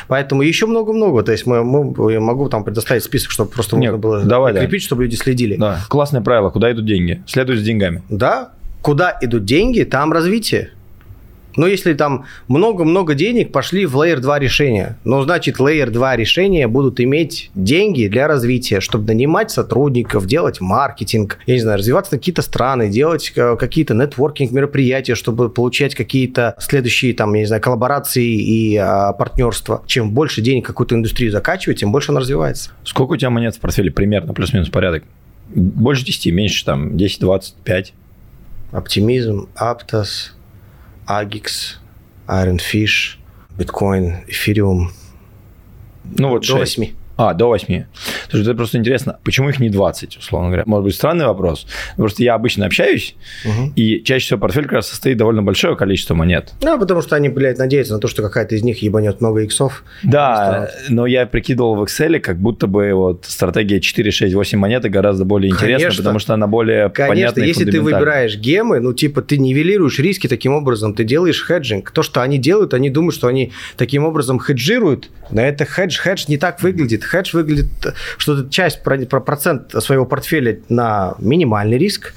Поэтому еще много-много. То есть мы, мы, я могу там предоставить список, чтобы просто Нет, можно было давай, прикрепить, да. чтобы люди следили. Да. Классное правило. Куда идут деньги? Следуй за деньгами. Да. Куда идут деньги, там развитие. Но если там много-много денег пошли в Layer 2 решения, ну, значит, Layer 2 решения будут иметь деньги для развития, чтобы нанимать сотрудников, делать маркетинг, я не знаю, развиваться на какие-то страны, делать э, какие-то нетворкинг мероприятия, чтобы получать какие-то следующие, там, я не знаю, коллаборации и а, партнерства. Чем больше денег какую-то индустрию закачивать, тем больше она развивается. Сколько у тебя монет в портфеле примерно, плюс-минус порядок? Больше 10, меньше, там, 10, 20, 5? Оптимизм, Aptos, Agix, Ironfish, биткоин, эфириум. Ну вот до 8. А, до 8. Слушай, это просто интересно, почему их не 20, условно говоря? Может быть, странный вопрос. Просто я обычно общаюсь, угу. и чаще всего портфель как раз состоит довольно большое количество монет. Ну, потому что они, блядь, надеются на то, что какая-то из них ебанет много иксов. Да, но я прикидывал в Excel, как будто бы вот стратегия 4, 6, 8 монеты гораздо более интересна, Конечно. потому что она более Конечно, понятная если ты выбираешь gem ы, ну, типа, ты нивелируешь риски таким образом, ты делаешь хеджинг. То, что они делают, они думают, что они таким образом хеджируют, но это хедж, хедж не так выглядит хедж выглядит, что ты часть, про процент своего портфеля на минимальный риск,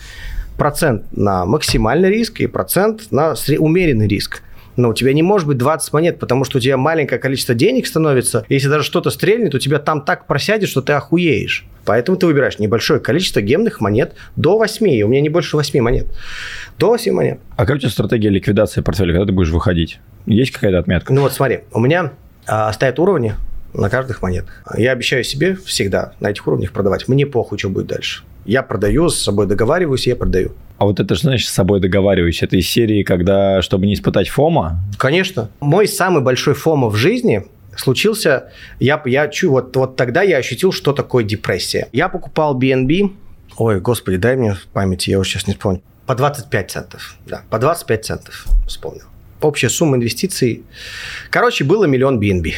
процент на максимальный риск и процент на умеренный риск. Но у тебя не может быть 20 монет, потому что у тебя маленькое количество денег становится. Если даже что-то стрельнет, у тебя там так просядет, что ты охуеешь. Поэтому ты выбираешь небольшое количество гемных монет до 8. И у меня не больше 8 монет. До 8 монет. А как у тебя стратегия ликвидации портфеля? Когда ты будешь выходить? Есть какая-то отметка? Ну вот смотри, у меня а, стоят уровни на каждых монетах. Я обещаю себе всегда на этих уровнях продавать. Мне похуй, что будет дальше. Я продаю, с собой договариваюсь, я продаю. А вот это, что значит, с собой договариваюсь? Это из серии, когда, чтобы не испытать фома? Конечно. Мой самый большой фома в жизни случился, я, я чу, вот, вот тогда я ощутил, что такое депрессия. Я покупал BNB, ой, господи, дай мне в памяти, я уже сейчас не вспомню, по 25 центов, да, по 25 центов вспомнил. Общая сумма инвестиций, короче, было миллион BNB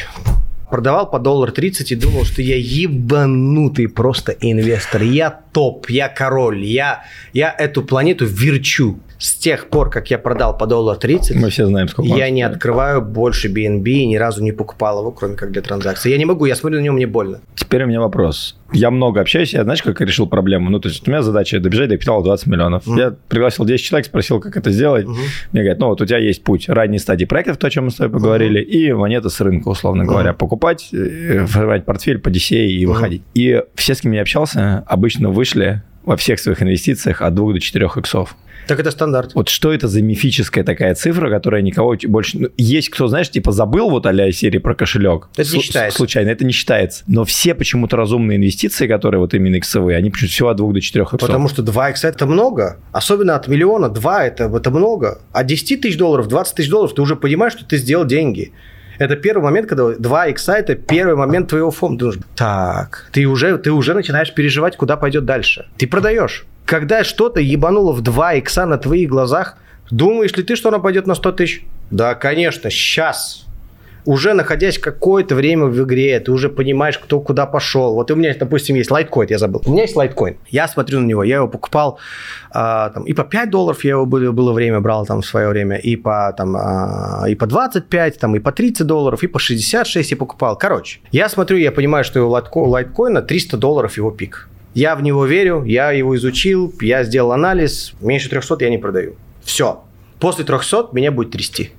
продавал по доллар 30 и думал, что я ебанутый просто инвестор. Я топ, я король, я, я эту планету верчу. С тех пор, как я продал по доллар 30, мы все знаем, сколько я не открываю больше BNB и ни разу не покупал его, кроме как для транзакций. Я не могу, я смотрю на него, мне больно. Теперь у меня вопрос. Я много общаюсь, я знаешь, как я решил проблему? Ну, то есть у меня задача добежать до капитала 20 миллионов. Mm. Я пригласил 10 человек, спросил, как это сделать. Mm-hmm. Мне говорят, ну вот у тебя есть путь ранней стадии проектов, то, о чем мы с тобой поговорили, mm-hmm. и монеты с рынка, условно mm-hmm. говоря. Покупать, э, формировать портфель по DCA и mm-hmm. выходить. И все, с кем я общался, обычно вышли во всех своих инвестициях от 2 до 4 иксов. Так это стандарт. Вот что это за мифическая такая цифра, которая никого больше... Ну, есть кто, знаешь, типа забыл вот а серии про кошелек. Это не считается. Случайно, это не считается. Но все почему-то разумные инвестиции, которые вот именно иксовые, они почему-то всего от 2 до 4 иксов. Потому что 2 икса это много. Особенно от миллиона 2 это, это много. От 10 тысяч долларов, 20 тысяч долларов ты уже понимаешь, что ты сделал деньги. Это первый момент, когда 2 икса – это первый момент твоего. Ты думаешь, так, ты уже, ты уже начинаешь переживать, куда пойдет дальше. Ты продаешь. Когда что-то ебануло в 2 икса на твоих глазах, думаешь ли ты, что оно пойдет на 100 тысяч? Да, конечно, сейчас уже находясь какое-то время в игре, ты уже понимаешь, кто куда пошел. Вот у меня, допустим, есть лайткоин, я забыл. У меня есть лайткоин. Я смотрю на него, я его покупал а, там, и по 5 долларов я его было, было время брал там в свое время, и по, там, а, и по 25, там, и по 30 долларов, и по 66 я покупал. Короче, я смотрю, я понимаю, что у лайткоина 300 долларов его пик. Я в него верю, я его изучил, я сделал анализ, меньше 300 я не продаю. Все. После 300 меня будет трясти.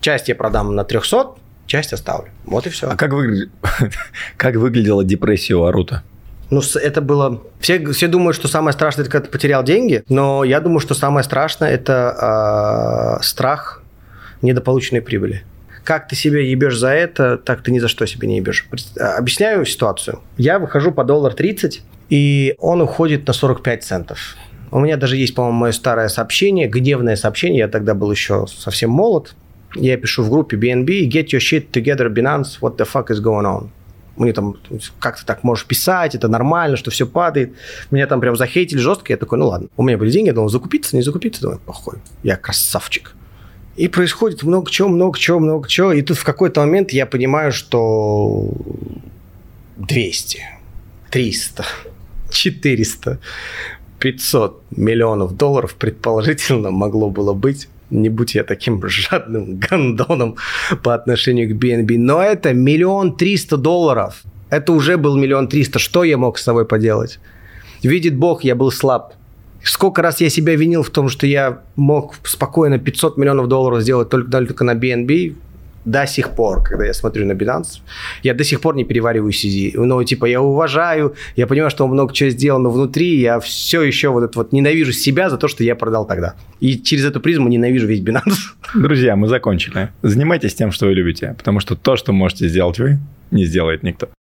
Часть я продам на 300, часть оставлю. Вот и все. А как, выгля... как выглядела депрессия у Арута? Ну, это было... Все, все думают, что самое страшное, это когда ты потерял деньги, но я думаю, что самое страшное – это э, страх недополученной прибыли. Как ты себя ебешь за это, так ты ни за что себе не ебешь. Объясняю ситуацию. Я выхожу по доллар 30, и он уходит на 45 центов. У меня даже есть, по-моему, мое старое сообщение, гневное сообщение. Я тогда был еще совсем молод я пишу в группе BNB, get your shit together, Binance, what the fuck is going on? Мне там, как ты так можешь писать, это нормально, что все падает. Меня там прям захейтили жестко, я такой, ну ладно. У меня были деньги, я думал, закупиться, не закупиться, думаю, похуй, я красавчик. И происходит много чего, много чего, много чего. И тут в какой-то момент я понимаю, что 200, 300, 400, 500 миллионов долларов предположительно могло было быть не будь я таким жадным гандоном по отношению к BNB. Но это миллион триста долларов. Это уже был миллион триста. Что я мог с собой поделать? Видит Бог, я был слаб. Сколько раз я себя винил в том, что я мог спокойно 500 миллионов долларов сделать только, только на BNB, до сих пор, когда я смотрю на Binance, я до сих пор не перевариваю CZ. Ну, типа, я уважаю, я понимаю, что он много чего сделал, но внутри я все еще вот это вот ненавижу себя за то, что я продал тогда. И через эту призму ненавижу весь Binance. Друзья, мы закончили. Занимайтесь тем, что вы любите, потому что то, что можете сделать вы, не сделает никто.